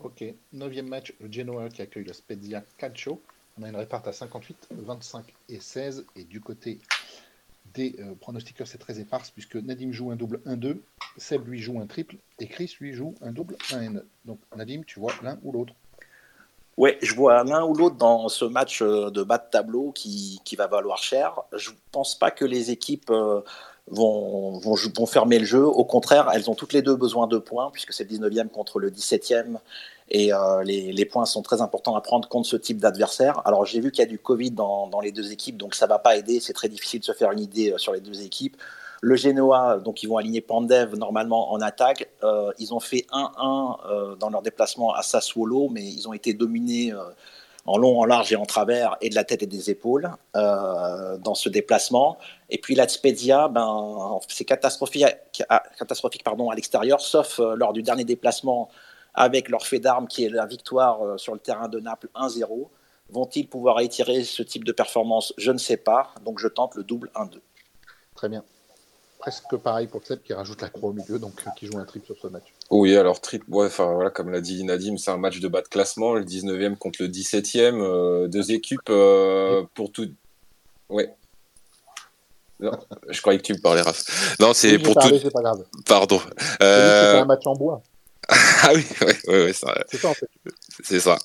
Ok, neuvième match, le Genoa qui accueille le Spezia Calcio. On a une réparte à 58, 25 et 16. Et du côté des euh, c'est très éparse puisque Nadim joue un double 1-2, Seb lui joue un triple et Chris lui joue un double 1N. Donc Nadim, tu vois l'un ou l'autre Oui, je vois l'un ou l'autre dans ce match euh, de bas de tableau qui, qui va valoir cher. Je ne pense pas que les équipes euh, vont, vont, vont, fermer le jeu. Au contraire, elles ont toutes les deux besoin de points puisque c'est le 19e contre le 17e et euh, les, points sont très importants à prendre contre ce type d'adversaire. Alors j'ai vu qu'il y a du Covid dans, les deux équipes, donc ça va pas aider. C'est très difficile de se faire une idée euh, sur les deux équipes. Le Genoa, donc ils vont aligner Pandev normalement en attaque. Euh, ils ont fait 1-1 euh, dans leur déplacement à Sassuolo, mais ils ont été dominés en long, en large et en travers, et de la tête et des épaules dans ce déplacement. Et puis la ben, c'est catastrophique, catastrophique pardon, à l'extérieur, sauf lors du dernier déplacement avec leur fait d'armes qui est la victoire euh, sur le terrain de Naples 1-0. Vont-ils pouvoir étirer ce type de performance? Je ne sais pas. Donc je tente le double 1-2. Très bien. Presque pareil pour Seb qui rajoute la croix au milieu, donc euh, qui joue un triple sur ce match. Oui, alors triple, ouais, enfin voilà, comme l'a dit Nadim, c'est un match de bas de classement, le 19e contre le 17e, euh, deux équipes pour tout. Ouais, je croyais que tu me parlais, Raph. Non, c'est pour tout. Pas grave. Pardon. Euh... C'est un match en bois ah oui, ouais, ouais, ça. C'est ça en fait. C'est ça.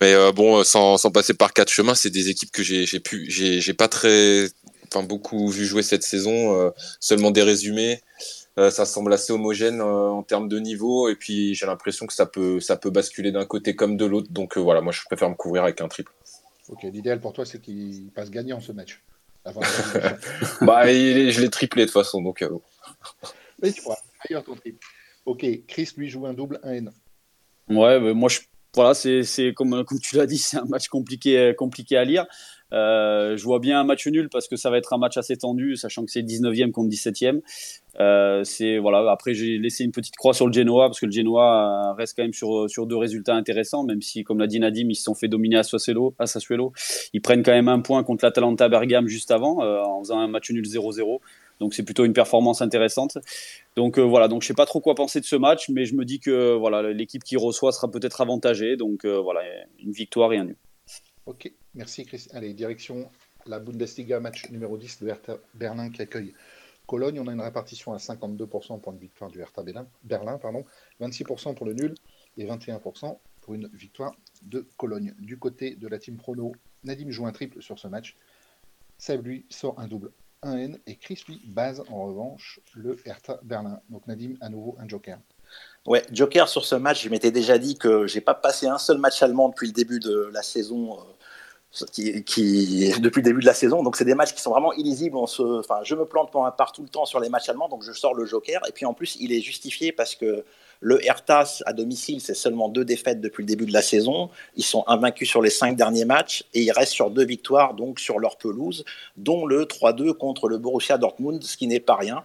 Mais euh, bon, sans, sans, passer par quatre chemins, c'est des équipes que j'ai pu, j'ai pas très, enfin beaucoup vu jouer cette saison. Euh, seulement des résumés. Euh, ça semble assez homogène euh, en termes de niveau, et puis j'ai l'impression que ça peut, ça peut basculer d'un côté comme de l'autre. Donc euh, voilà, moi je préfère me couvrir avec un triple. Ok, l'idéal pour toi, c'est qu'il passe gagnant ce match. bah, je l'ai triplé de toute façon, donc. Mais tu vois, ailleurs ton triple. Ok, Chris lui joue un double 1N. Ouais, moi je voilà, c'est comme, comme tu l'as dit, c'est un match compliqué, compliqué à lire. Euh, je vois bien un match nul parce que ça va être un match assez tendu, sachant que c'est 19e contre 17e. Euh, c'est voilà. Après, j'ai laissé une petite croix sur le Genoa parce que le Genoa reste quand même sur sur deux résultats intéressants, même si, comme l'a dit Nadim, ils se sont fait dominer à Sassuolo. À Sassuolo, ils prennent quand même un point contre l'Atalanta Bergame juste avant, euh, en faisant un match nul 0-0. Donc c'est plutôt une performance intéressante. Donc euh, voilà, donc je sais pas trop quoi penser de ce match, mais je me dis que voilà, l'équipe qui reçoit sera peut-être avantagée. Donc euh, voilà, une victoire et un nul. Ok, merci Chris. Allez, direction la Bundesliga, match numéro 10 de Hertha Berlin qui accueille Cologne. On a une répartition à 52% pour une victoire du Hertha Berlin, pardon, 26% pour le nul et 21% pour une victoire de Cologne. Du côté de la team Prono, Nadim joue un triple sur ce match. Seb lui sort un double 1N et Chris lui base en revanche le Hertha Berlin. Donc Nadim, à nouveau un joker. Ouais, joker sur ce match, je m'étais déjà dit que j'ai pas passé un seul match allemand depuis le début de la saison qui, depuis le début de la saison. Donc c'est des matchs qui sont vraiment illisibles. On se, enfin, je me plante pour un part tout le temps sur les matchs allemands, donc je sors le joker. Et puis en plus, il est justifié parce que le Hertha à domicile, c'est seulement deux défaites depuis le début de la saison. Ils sont invaincus sur les cinq derniers matchs et ils restent sur deux victoires donc sur leur pelouse, dont le 3-2 contre le Borussia Dortmund, ce qui n'est pas rien.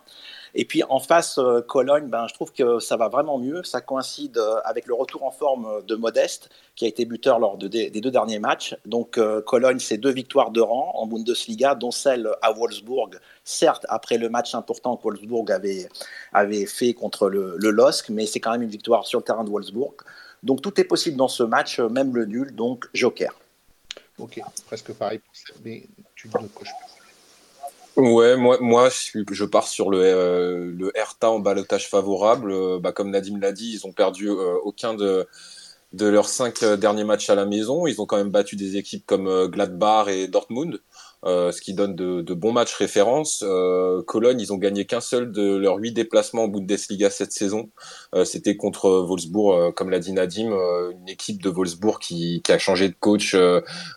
Et puis en face, euh, Cologne, ben, je trouve que ça va vraiment mieux. Ça coïncide euh, avec le retour en forme de Modeste, qui a été buteur lors des deux derniers matchs. Donc euh, Cologne, c'est deux victoires de rang en Bundesliga, dont celle à Wolfsburg, certes après le match important que Wolfsburg avait, avait fait contre le, le LOSC, mais c'est quand même une victoire sur le terrain de Wolfsburg. Donc tout est possible dans ce match, même le nul, donc joker. Ok, presque pareil mais tu ne coches pas. Ouais, moi, moi, je pars sur le, euh, le en balotage favorable. Euh, bah, comme Nadim l'a dit, ils ont perdu euh, aucun de, de leurs cinq derniers matchs à la maison. Ils ont quand même battu des équipes comme Gladbach et Dortmund. Euh, ce qui donne de, bons matchs références. Euh, Cologne, ils ont gagné qu'un seul de leurs huit déplacements en Bundesliga cette saison. Euh, C'était contre Wolfsburg, comme l'a dit Nadim, une équipe de Wolfsburg qui, a changé de coach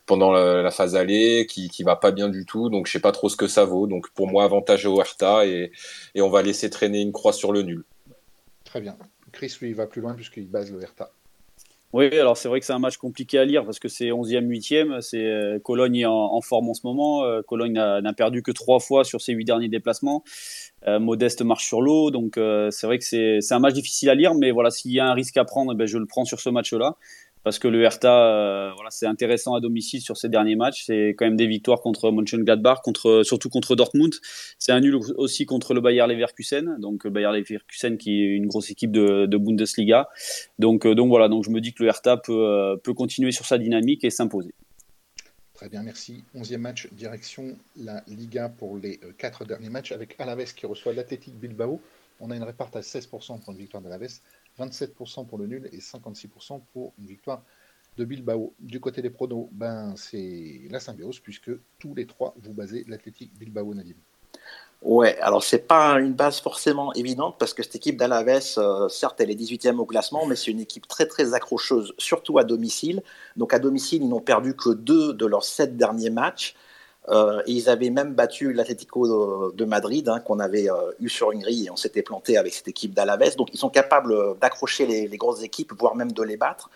pendant la, phase allée, qui, va pas bien du tout. Donc je sais pas trop ce que ça vaut. Donc pour moi, avantage au Hertha et, on va laisser traîner une croix sur le nul. Très bien. Chris, lui, va plus loin puisqu'il base le Hertha. Oui, alors c'est vrai que c'est un match compliqué à lire parce que c'est 11e, 8e. C'est euh, Cologne en, en, forme en ce moment. Euh, Cologne n'a perdu que trois fois sur ses huit derniers déplacements. Euh, Modeste marche sur l'eau, donc c'est vrai que c'est un match difficile à lire, mais voilà, s'il y a un risque à prendre, ben, je le prends sur ce match-là parce que le Hertha, euh, voilà, c'est intéressant à domicile sur ces derniers matchs. C'est quand même des victoires contre Mönchengladbach, contre, surtout contre Dortmund. C'est un nul aussi contre le Bayer Leverkusen, donc le Bayer Leverkusen qui est une grosse équipe de, de Bundesliga. Donc, euh, donc voilà, donc je me dis que le Hertha peut, euh, peut continuer sur sa dynamique et s'imposer. Très bien, merci. Onzième match, direction la Liga pour les quatre derniers matchs avec Alaves qui reçoit l'Athletic Bilbao. On a une réparte à 16% pour une victoire d'Alaves. 27% pour le nul et 56% pour une victoire de Bilbao. Du côté des pronos, ben, c'est la symbiose puisque tous les trois vous basez l'Athletic Bilbao Nadim. Ouais, alors c'est pas une base forcément évidente parce que cette équipe d'Alaves, euh, certes, elle est 18e au classement, mais c'est une équipe très très accrocheuse, surtout à domicile. Donc à domicile, ils n'ont perdu que deux de leurs sept derniers matchs. Euh, et ils avaient même battu l'Atlético de, Madrid, hein, qu'on avait euh, eu sur une grille et on s'était planté avec cette équipe d'Alaves. Donc ils sont capables euh, d'accrocher les, grosses équipes, voire même de les battre.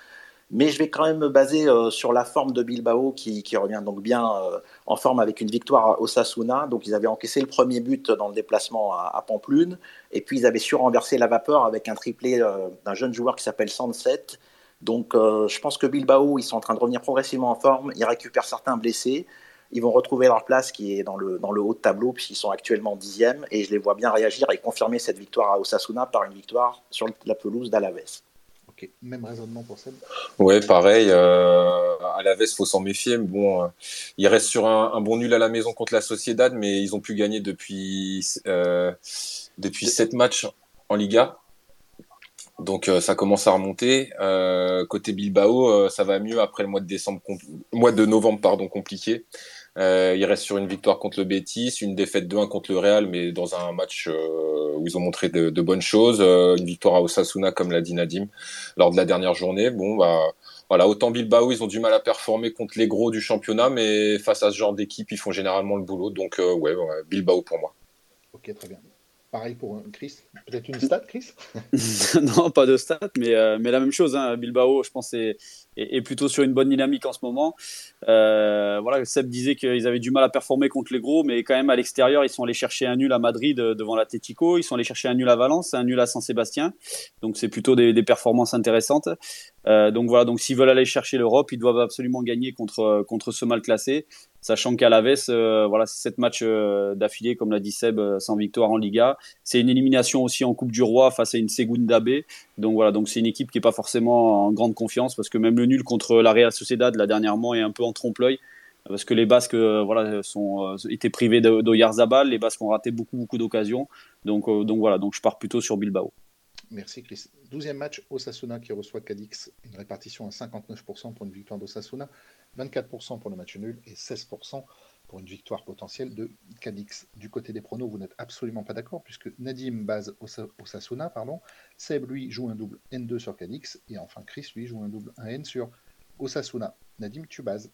Mais je vais quand même me baser euh, sur la forme de Bilbao qui, revient donc bien euh, en forme avec une victoire à Osasuna. Donc ils avaient encaissé le premier but dans le déplacement à, à Pamplune. Et puis ils avaient su renverser la vapeur avec un triplé d'un jeune joueur qui s'appelle Sanset. Donc je pense que Bilbao, ils sont en train de revenir progressivement en forme. Ils récupèrent certains blessés ils vont retrouver leur place qui est dans le, dans le haut de tableau, puisqu'ils sont actuellement dixièmes, et je les vois bien réagir et confirmer cette victoire à Osasuna par une victoire sur la pelouse d'Alaves. Ok, même raisonnement pour Seb? Ouais, pareil. Euh, Alaves, faut s'en méfier. Bon, euh, ils restent sur un, un, bon nul à la maison contre la Sociedad, mais ils ont pu gagner depuis euh, depuis sept matchs en Liga. Donc euh, ça commence à remonter. Euh, côté Bilbao, euh, ça va mieux après le mois de décembre, mois de novembre pardon compliqué. Euh, il reste sur une victoire contre le Betis, une défaite 2-1 contre le Real, mais dans un match euh, où ils ont montré de, de bonnes choses. Euh, une victoire à Osasuna, comme l'a dit Nadim, lors de la dernière journée. Bon, bah voilà, autant Bilbao, ils ont du mal à performer contre les gros du championnat, mais face à ce genre d'équipe, ils font généralement le boulot. Donc ouais, ouais, Bilbao pour moi. Ok, très bien. Pareil pour Chris. Peut-être une stat, Chris? Non, pas de stat, mais, euh, mais la même chose. Hein. Bilbao, je pense, est, est, plutôt sur une bonne dynamique en ce moment. Euh, voilà, Seb disait qu'ils avaient du mal à performer contre les gros, mais quand même à l'extérieur, ils sont allés chercher un nul à Madrid euh, devant l'Atletico. Ils sont allés chercher un nul à Valence, un nul à San-Sébastien. Donc c'est plutôt des, performances intéressantes. Euh, donc voilà, donc s'ils veulent aller chercher l'Europe, ils doivent absolument gagner contre, contre ce mal classé sachant qu'à la euh, voilà, c'est sept matchs d'affilée, comme l'a dit Seb, sans victoire en Liga. C'est une élimination aussi en Coupe du Roi face à une Segunda B. Donc voilà, donc c'est une équipe qui est pas forcément en grande confiance parce que même le nul contre la Real Sociedad là dernièrement est un peu en trompe-l'œil parce que les Basques voilà sont étaient privés d'Oyarzabal, les Basques ont raté beaucoup beaucoup d'occasions. Donc donc voilà, donc je pars plutôt sur Bilbao. Merci Chris. Douzième match, Osasuna qui reçoit Cadix, une répartition à 59% pour une victoire d'Osasuna. 24% pour le match nul et 16% pour une victoire potentielle de Cadix. Du côté des pronos, vous n'êtes absolument pas d'accord puisque Nadim base Osasuna, pardon. Seb, lui, joue un double N2 sur Cadix et enfin Chris, lui, joue un double 1N sur Osasuna. Nadim, tu bases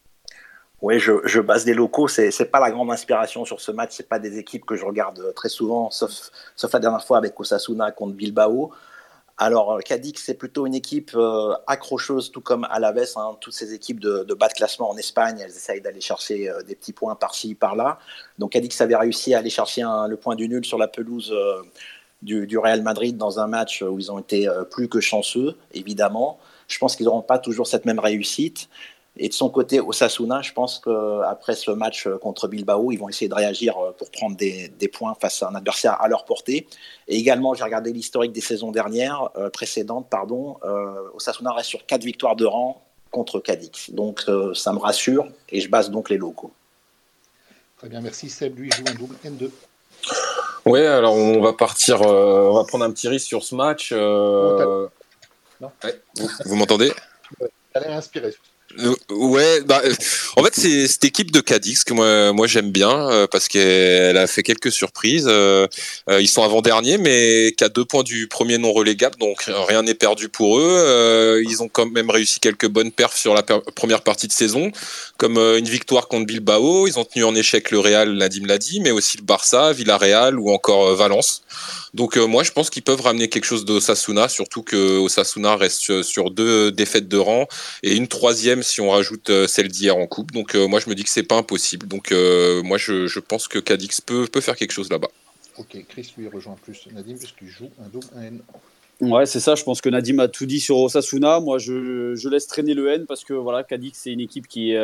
Oui, je, base des locaux. C'est n'est pas la grande inspiration sur ce match. C'est pas des équipes que je regarde très souvent, sauf, sauf la dernière fois avec Osasuna contre Bilbao. Alors, euh, Cadix, c'est plutôt une équipe euh, accrocheuse, tout comme Alaves. Hein, toutes ces équipes de, bas de classement en Espagne, elles essayent d'aller chercher euh, des petits points par-ci, par-là. Donc, Cadix avait réussi à aller chercher le point du nul sur la pelouse du, Real Madrid dans un match où ils ont été plus que chanceux, évidemment. Je pense qu'ils n'auront pas toujours cette même réussite. Et de son côté, Osasuna, je pense qu'après ce match contre Bilbao, ils vont essayer de réagir pour prendre des, points face à un adversaire à leur portée. Et également, j'ai regardé l'historique des saisons dernières, euh, précédentes, pardon. Euh, Osasuna reste sur quatre victoires de rang contre Cadix. Donc euh, ça me rassure et je base donc les locaux. Très bien, merci. Seb, lui, joue un double N2. Oui, alors on va partir, on va prendre un petit risque sur ce match. Oh, vous, vous m'entendez? L'air inspiré. Euh, ouais, bah, euh, en fait, c'est cette équipe de Cadix que moi, moi j'aime bien euh, parce qu'elle a fait quelques surprises. ils sont avant-derniers, mais qu'à deux points du premier non relégable, donc rien n'est perdu pour eux. ils ont quand même réussi quelques bonnes perfs sur la première partie de saison, comme une victoire contre Bilbao. Ils ont tenu en échec le Real, Nadim l'a dit, mais aussi le Barça, Villarreal ou encore Valence. Donc moi, je pense qu'ils peuvent ramener quelque chose d'Osasuna, surtout que Osasuna reste sur deux défaites de rang et une troisième si on rajoute euh, celle d'hier en coupe. Donc euh, moi je me dis que c'est pas impossible. Donc euh, moi je, pense que Cadix peut, peut faire quelque chose là-bas. Ok, Chris lui rejoint plus Nadim puisqu'il joue un double N. Ouais, c'est ça. Je pense que Nadim a tout dit sur Osasuna. Moi, je, laisse traîner le N parce que voilà, Cadix, c'est une équipe qui,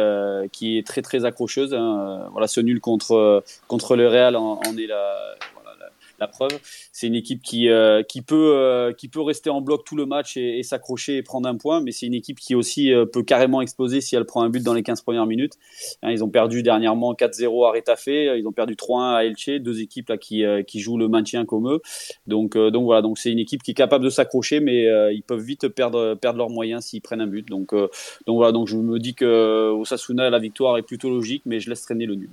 qui est très très accrocheuse. Hein. Voilà, ce nul contre contre le Real en, en est la, la preuve. C'est une équipe qui, euh, qui, peut, euh, qui peut rester en bloc tout le match et, s'accrocher et prendre un point, mais c'est une équipe qui aussi euh, peut carrément exploser si elle prend un but dans les 15 premières minutes. Hein, ils ont perdu dernièrement 4-0 à Retafe, ils ont perdu 3-1 à Elche, deux équipes là, qui, qui jouent le maintien comme eux. Donc, donc voilà, donc c'est une équipe qui est capable de s'accrocher, mais ils peuvent vite perdre, perdre leurs moyens s'ils prennent un but. Donc, donc voilà, donc je me dis que Osasuna, la victoire est plutôt logique, mais je laisse traîner le nul.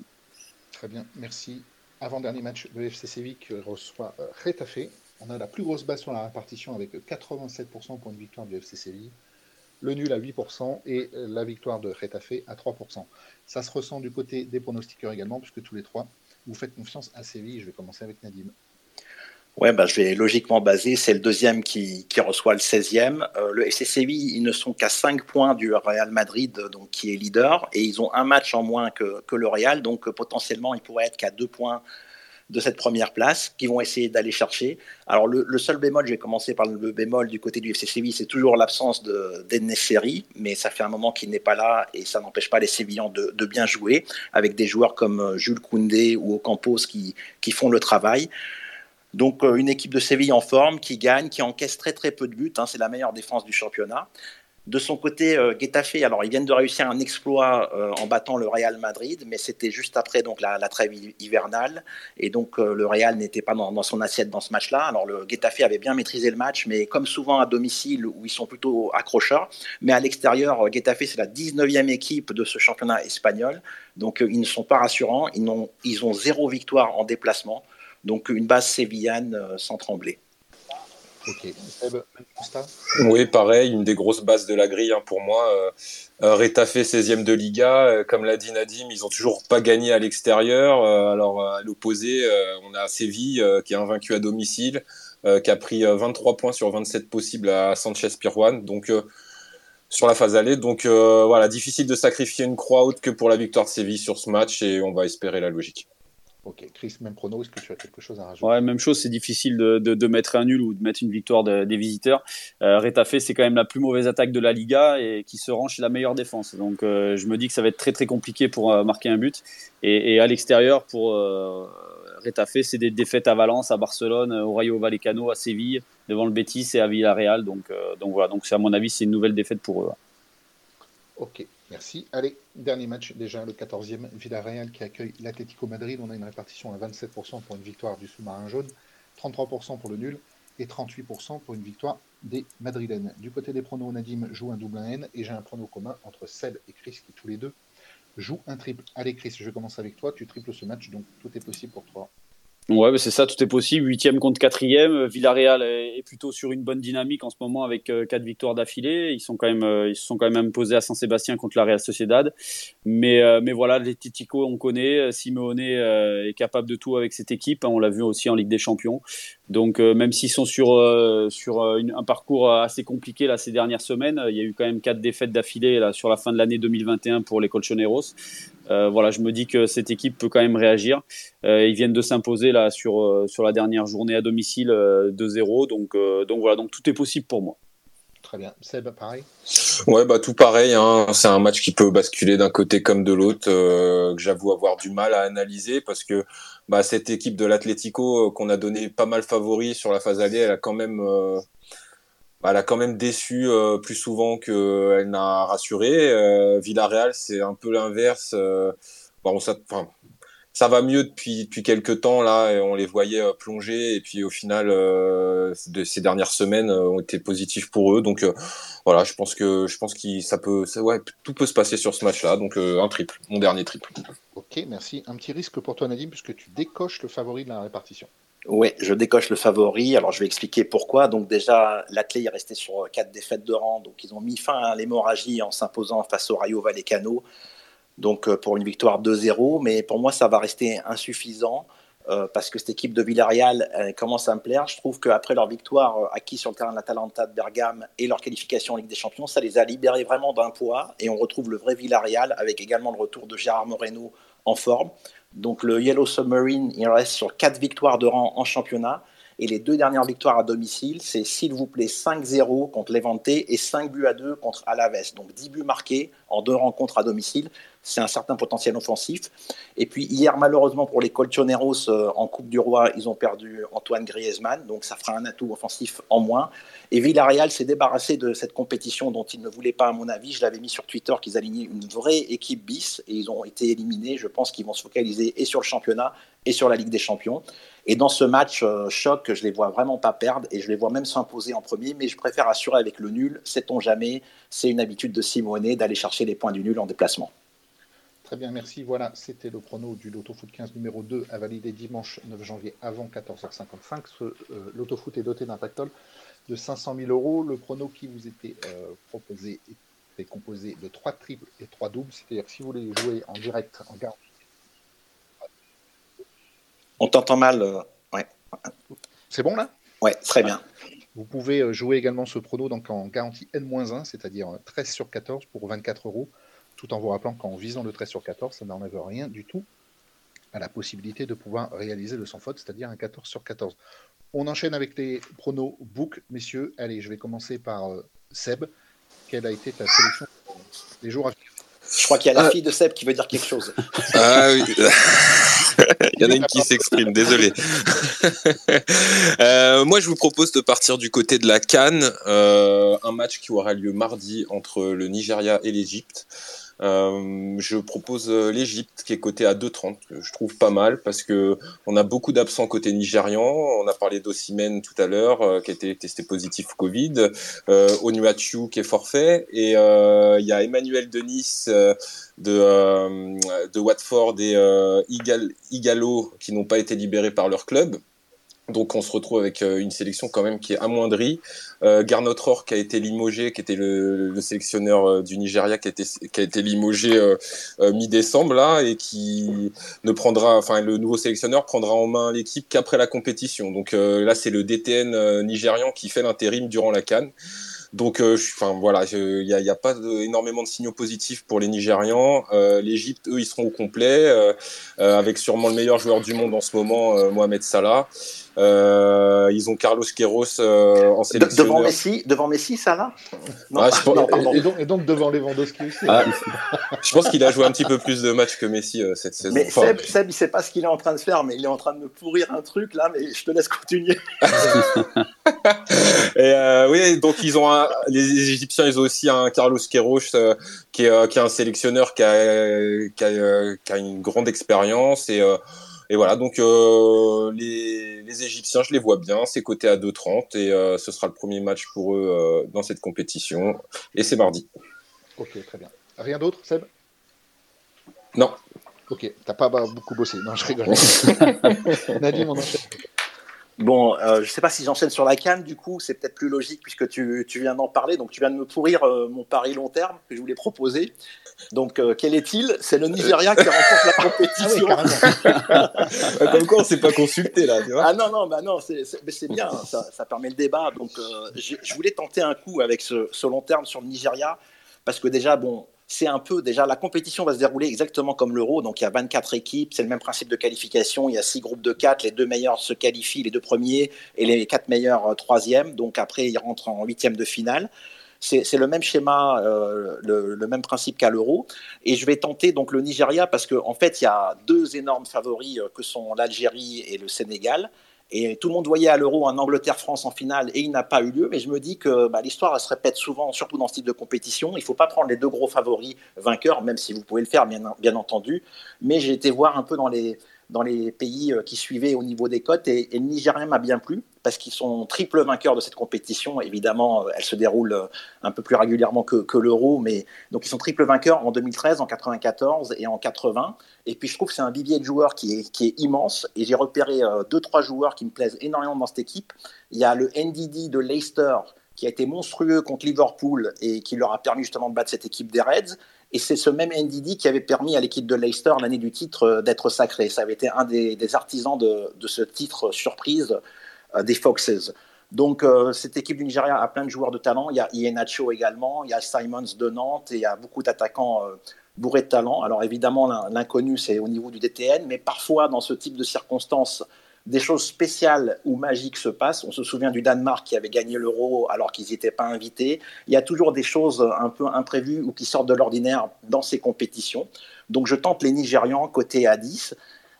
Très bien, merci avant-dernier match de FC Séville qui reçoit euh, Retafe. On a la plus grosse base sur la répartition avec 87% pour une victoire du FC Séville, le nul à 8% et la victoire de Retafe à 3%. Ça se ressent du côté des pronostiqueurs également, puisque tous les trois, vous faites confiance à Séville. Je vais commencer avec Nadim. Ouais, bah, je vais logiquement baser. C'est le deuxième qui, reçoit le 16e. Euh, le FC Séville, ils ne sont qu'à 5 points du Real Madrid, donc qui est leader, et ils ont un match en moins que, le Real, donc euh, potentiellement ils pourraient être qu'à 2 points de cette première place, qu'ils vont essayer d'aller chercher. Alors le, seul bémol, je vais commencer par le bémol du côté du FC Séville, c'est toujours l'absence de d'Ennesseri, mais ça fait un moment qu'il n'est pas là et ça n'empêche pas les Sévillans de, bien jouer avec des joueurs comme euh, Jules Koundé ou Ocampos qui, qui font le travail. Donc euh, une équipe de Séville en forme, qui gagne, qui encaisse très très peu de buts, hein, c'est la meilleure défense du championnat. De son côté, euh, Getafe, alors ils viennent de réussir un exploit euh, en battant le Real Madrid, mais c'était juste après donc la, trêve hivernale, et donc le Real n'était pas dans, son assiette dans ce match-là. Alors le Getafe avait bien maîtrisé le match, mais comme souvent à domicile où ils sont plutôt accrocheurs, mais à l'extérieur, Getafe c'est la 19e équipe de ce championnat espagnol, donc ils ne sont pas rassurants, ils ils ont zéro victoire en déplacement. Donc une base sévillane euh, sans trembler. Ok. Oui, pareil, une des grosses bases de la grille hein, pour moi. Euh, euh Rétafé 16e de Liga, euh, comme l'a dit Nadim, ils ont toujours pas gagné à l'extérieur. alors à l'opposé, on a Séville qui est invaincu à domicile, qui a pris 23 points sur 27 possibles à Sanchez Pirwan. Donc sur la phase allée. Donc voilà, difficile de sacrifier une croix haute que pour la victoire de Séville sur ce match et on va espérer la logique. Ok, Chris, même prono, est-ce que tu as quelque chose à rajouter? Ouais, même chose, c'est difficile de, de, mettre un nul ou de mettre une victoire des visiteurs. Euh, Retafe, c'est quand même la plus mauvaise attaque de la Liga et qui se rend chez la meilleure défense. Donc euh, je me dis que ça va être très très compliqué pour euh, marquer un but. Et, et à l'extérieur, pour euh, Retafe, c'est des défaites à Valence, à Barcelone, au Rayo Vallecano, à Séville, devant le Betis et à Villarreal. Donc, donc voilà, donc à mon avis, c'est une nouvelle défaite pour eux. Ok, Merci. Allez, dernier match, déjà le 14e, Villarreal qui accueille l'Atlético Madrid. On a une répartition à 27% pour une victoire du sous-marin jaune, 33% pour le nul et 38% pour une victoire des Madrilènes. Du côté des pronos, Nadim joue un double N et j'ai un prono commun entre Seb et Chris qui tous les deux jouent un triple. Allez Chris, je commence avec toi. Tu triples ce match, donc tout est possible pour toi. Ouais, c'est ça, tout est possible. Huitième contre quatrième. Villarreal est plutôt sur une bonne dynamique en ce moment avec euh, quatre victoires d'affilée. Ils sont quand même, euh, ils se sont quand même imposés à Saint-Sébastien contre la Real Sociedad. Mais, euh, voilà, les Titico, on connaît. Simeone est capable de tout avec cette équipe. On l'a vu aussi en Ligue des Champions. Donc, même s'ils sont sur, sur un parcours assez compliqué là, ces dernières semaines, il y a eu quand même quatre défaites d'affilée sur la fin de l'année 2021 pour les Colchoneros. Euh, voilà, je me dis que cette équipe peut quand même réagir. Euh, ils viennent de s'imposer là sur, euh, sur la dernière journée à domicile 2-0. Donc, donc voilà, donc tout est possible pour moi. Très bien. Seb, pareil? Ouais, bah tout pareil. Hein. C'est un match qui peut basculer d'un côté comme de l'autre, que j'avoue avoir du mal à analyser parce que bah, cette équipe de l'Atlético qu'on a donné pas mal favori sur la phase allée, elle a quand même elle a quand même déçu euh, plus souvent qu'elle n'a rassuré. Euh, Villarreal, c'est un peu l'inverse. Euh, bon, ça, ça va mieux depuis, depuis quelques temps là, et on les voyait plonger, et puis au final, de ces dernières semaines ont été positives pour eux. Donc voilà, je pense que je pense ça peut, ça, ouais, tout peut se passer sur ce match-là. Donc un triple, mon dernier triple. Ok, merci. Un petit risque pour toi, Nadim, puisque tu décoches le favori de la répartition. Oui, je décoche le favori. Alors, je vais expliquer pourquoi. Donc, déjà, l'Athlé est resté sur quatre défaites de rang. Donc, ils ont mis fin à l'hémorragie en s'imposant face au Rayo Vallecano. Donc, euh, pour une victoire 2-0. Mais pour moi, ça va rester insuffisant euh, parce que cette équipe de Villarreal commence à me plaire. Je trouve qu'après leur victoire euh, acquise sur le terrain de l'Atalanta de Bergame et leur qualification en Ligue des Champions, ça les a libérés vraiment d'un poids. Et on retrouve le vrai Villarreal avec également le retour de Gérard Moreno en forme. Donc le Yellow Submarine, il reste sur 4 victoires de rang en championnat. Et les deux dernières victoires à domicile, c'est s'il vous plaît 5-0 contre Levante et 5 buts à 2 contre Alaves. Donc 10 buts marqués en deux rencontres à domicile c'est un certain potentiel offensif. Et puis hier, malheureusement pour les Colchoneros euh, en Coupe du Roi, ils ont perdu Antoine Griezmann, donc ça fera un atout offensif en moins. Et Villarreal s'est débarrassé de cette compétition dont ils ne voulaient pas, à mon avis. Je l'avais mis sur Twitter qu'ils alignaient une vraie équipe bis et ils ont été éliminés. Je pense qu'ils vont se focaliser et sur le championnat et sur la Ligue des Champions. Et dans ce match euh, choc, je les vois vraiment pas perdre et je les vois même s'imposer en premier, mais je préfère assurer avec le nul. Sait-on jamais C'est une habitude de Simone d'aller chercher les points du nul en déplacement. Très bien, merci. Voilà, c'était le prono du Loto Foot 15 numéro 2 à valider dimanche 9 janvier avant 14h55. Ce, euh, Loto Foot est doté d'un pactole de 500 000 euros. Le prono qui vous était euh, proposé est composé de 3 triples et 3 doubles. C'est-à-dire que si vous voulez jouer en direct, en garantie. On t'entend mal. Euh, ouais. C'est bon là? Ouais, très bien. Vous pouvez jouer également ce prono donc en garantie N-1, c'est-à-dire 13 sur 14 pour 24 euros tout en vous rappelant qu'en visant le 13 sur 14, ça n'enlève rien du tout à la possibilité de pouvoir réaliser le sans faute, c'est-à-dire un 14 sur 14. On enchaîne avec les pronos book, messieurs. Allez, je vais commencer par euh, Seb. Quelle a été ta sélection des jours à venir? Je crois qu'il y a la ah. fille de Seb qui veut dire quelque chose. Ah oui. Il y en a une qui s'exprime, désolé. Euh, moi, je vous propose de partir du côté de la Cannes, euh, un match qui aura lieu mardi entre le Nigeria et l'Égypte. Euh, je propose euh, l'Égypte qui est coté à 2,30. Je trouve pas mal parce que on a beaucoup d'absents côté nigérian. On a parlé d'Ossimène tout à l'heure euh, qui a été testé positif Covid. Euh, Onuachu qui est forfait et il y a Emmanuel Denis de, de Watford et Igal, Igalo qui n'ont pas été libérés par leur club. Donc on se retrouve avec une sélection quand même qui est amoindrie. Euh, Garnot Rohr qui a été limogé, qui était le, le sélectionneur euh, du Nigeria, qui a été, limogé euh, euh, mi-décembre et qui ne prendra, enfin le nouveau sélectionneur prendra en main l'équipe qu'après la compétition. Donc là c'est le DTN nigérian qui fait l'intérim durant la Cannes. Donc, enfin voilà, il n'y a, pas énormément de signaux positifs pour les Nigérians. Euh, L'Égypte, eux, ils seront au complet, euh, avec sûrement le meilleur joueur du monde en ce moment, Mohamed Salah. Euh, ils ont Carlos Queiroz euh, en sélection. Devant Messi, devant Messi, ça là non, ah, et, donc, et, donc, devant Lewandowski aussi. Ah, je pense qu'il a joué un petit peu plus de matchs que Messi euh, cette saison. Mais Seb, Seb, il sait pas ce qu'il est en train de faire, mais il est en train de me pourrir un truc là, mais je te laisse continuer. et oui, donc ils ont un, les Égyptiens, ils ont aussi un Carlos Queiroz qui est, qui, est, un sélectionneur qui a, qui a, qui a une grande expérience et et voilà, donc euh, les, les, Égyptiens, je les vois bien, c'est coté à 2,30 et euh, ce sera le premier match pour eux euh, dans cette compétition. Et c'est mardi. Ok, très bien. Rien d'autre, Seb? Non. Ok, t'as pas beaucoup bossé. Non, je rigole. Nadim, on enchaîne. Bon, euh, je ne sais pas si j'enchaîne sur la canne, du coup, c'est peut-être plus logique puisque tu, tu viens d'en parler. Donc, tu viens de me pourrir euh, mon pari long terme que je voulais proposer. Donc, euh, quel est-il? C'est le Nigeria qui remporte la compétition. Ah Comme quoi, on ne s'est pas consulté là. Tu vois ah non, non, bah non, c'est bien, ça, ça, permet le débat. Donc, je voulais tenter un coup avec ce, ce long terme sur le Nigeria parce que déjà, bon, c'est un peu déjà la compétition va se dérouler exactement comme l'Euro. Donc il y a 24 équipes, c'est le même principe de qualification. Il y a six groupes de quatre, les deux meilleurs se qualifient, les deux premiers, et les quatre meilleurs euh, troisièmes. Donc après ils rentrent en huitième de finale. C'est le même schéma, euh, le, même principe qu'à l'Euro. Et je vais tenter donc le Nigeria parce qu'en en fait il y a deux énormes favoris euh, que sont l'Algérie et le Sénégal. Et tout le monde voyait à l'Euro un Angleterre-France en finale et il n'a pas eu lieu. Mais je me dis que bah, l'histoire se répète souvent, surtout dans ce type de compétition. Il ne faut pas prendre les deux gros favoris vainqueurs, même si vous pouvez le faire, bien, bien entendu. Mais j'ai été voir un peu dans les, dans les pays euh, qui suivaient au niveau des cotes. Et, le Nigérien m'a bien plu parce qu'ils sont triple vainqueurs de cette compétition. Évidemment, euh, elle se déroule euh, un peu plus régulièrement que, l'Euro, mais donc ils sont triple vainqueurs en 2013, en 94 et en 80. Et puis je trouve que c'est un vivier de joueurs qui est, qui est immense. Et j'ai repéré deux, trois joueurs qui me plaisent énormément dans cette équipe. Il y a le NDD de Leicester qui a été monstrueux contre Liverpool et qui leur a permis justement de battre cette équipe des Reds. Et c'est ce même NDD qui avait permis à l'équipe de Leicester, l'année du titre, euh, d'être sacré. Ça avait été un des, artisans de, ce titre surprise euh, des Foxes. Donc, euh, cette équipe du Nigeria a plein de joueurs de talent. Il y a Ienacho également, il y a Simons de Nantes et il y a beaucoup d'attaquants bourrés de talent. Alors, évidemment, l'inconnu, c'est au niveau du DTN, mais parfois, dans ce type de circonstances, des choses spéciales ou magiques se passent. On se souvient du Danemark qui avait gagné l'euro alors qu'ils n'étaient pas invités. Il y a toujours des choses un peu imprévues ou qui sortent de l'ordinaire dans ces compétitions. Donc je tente les Nigérians côté à 10.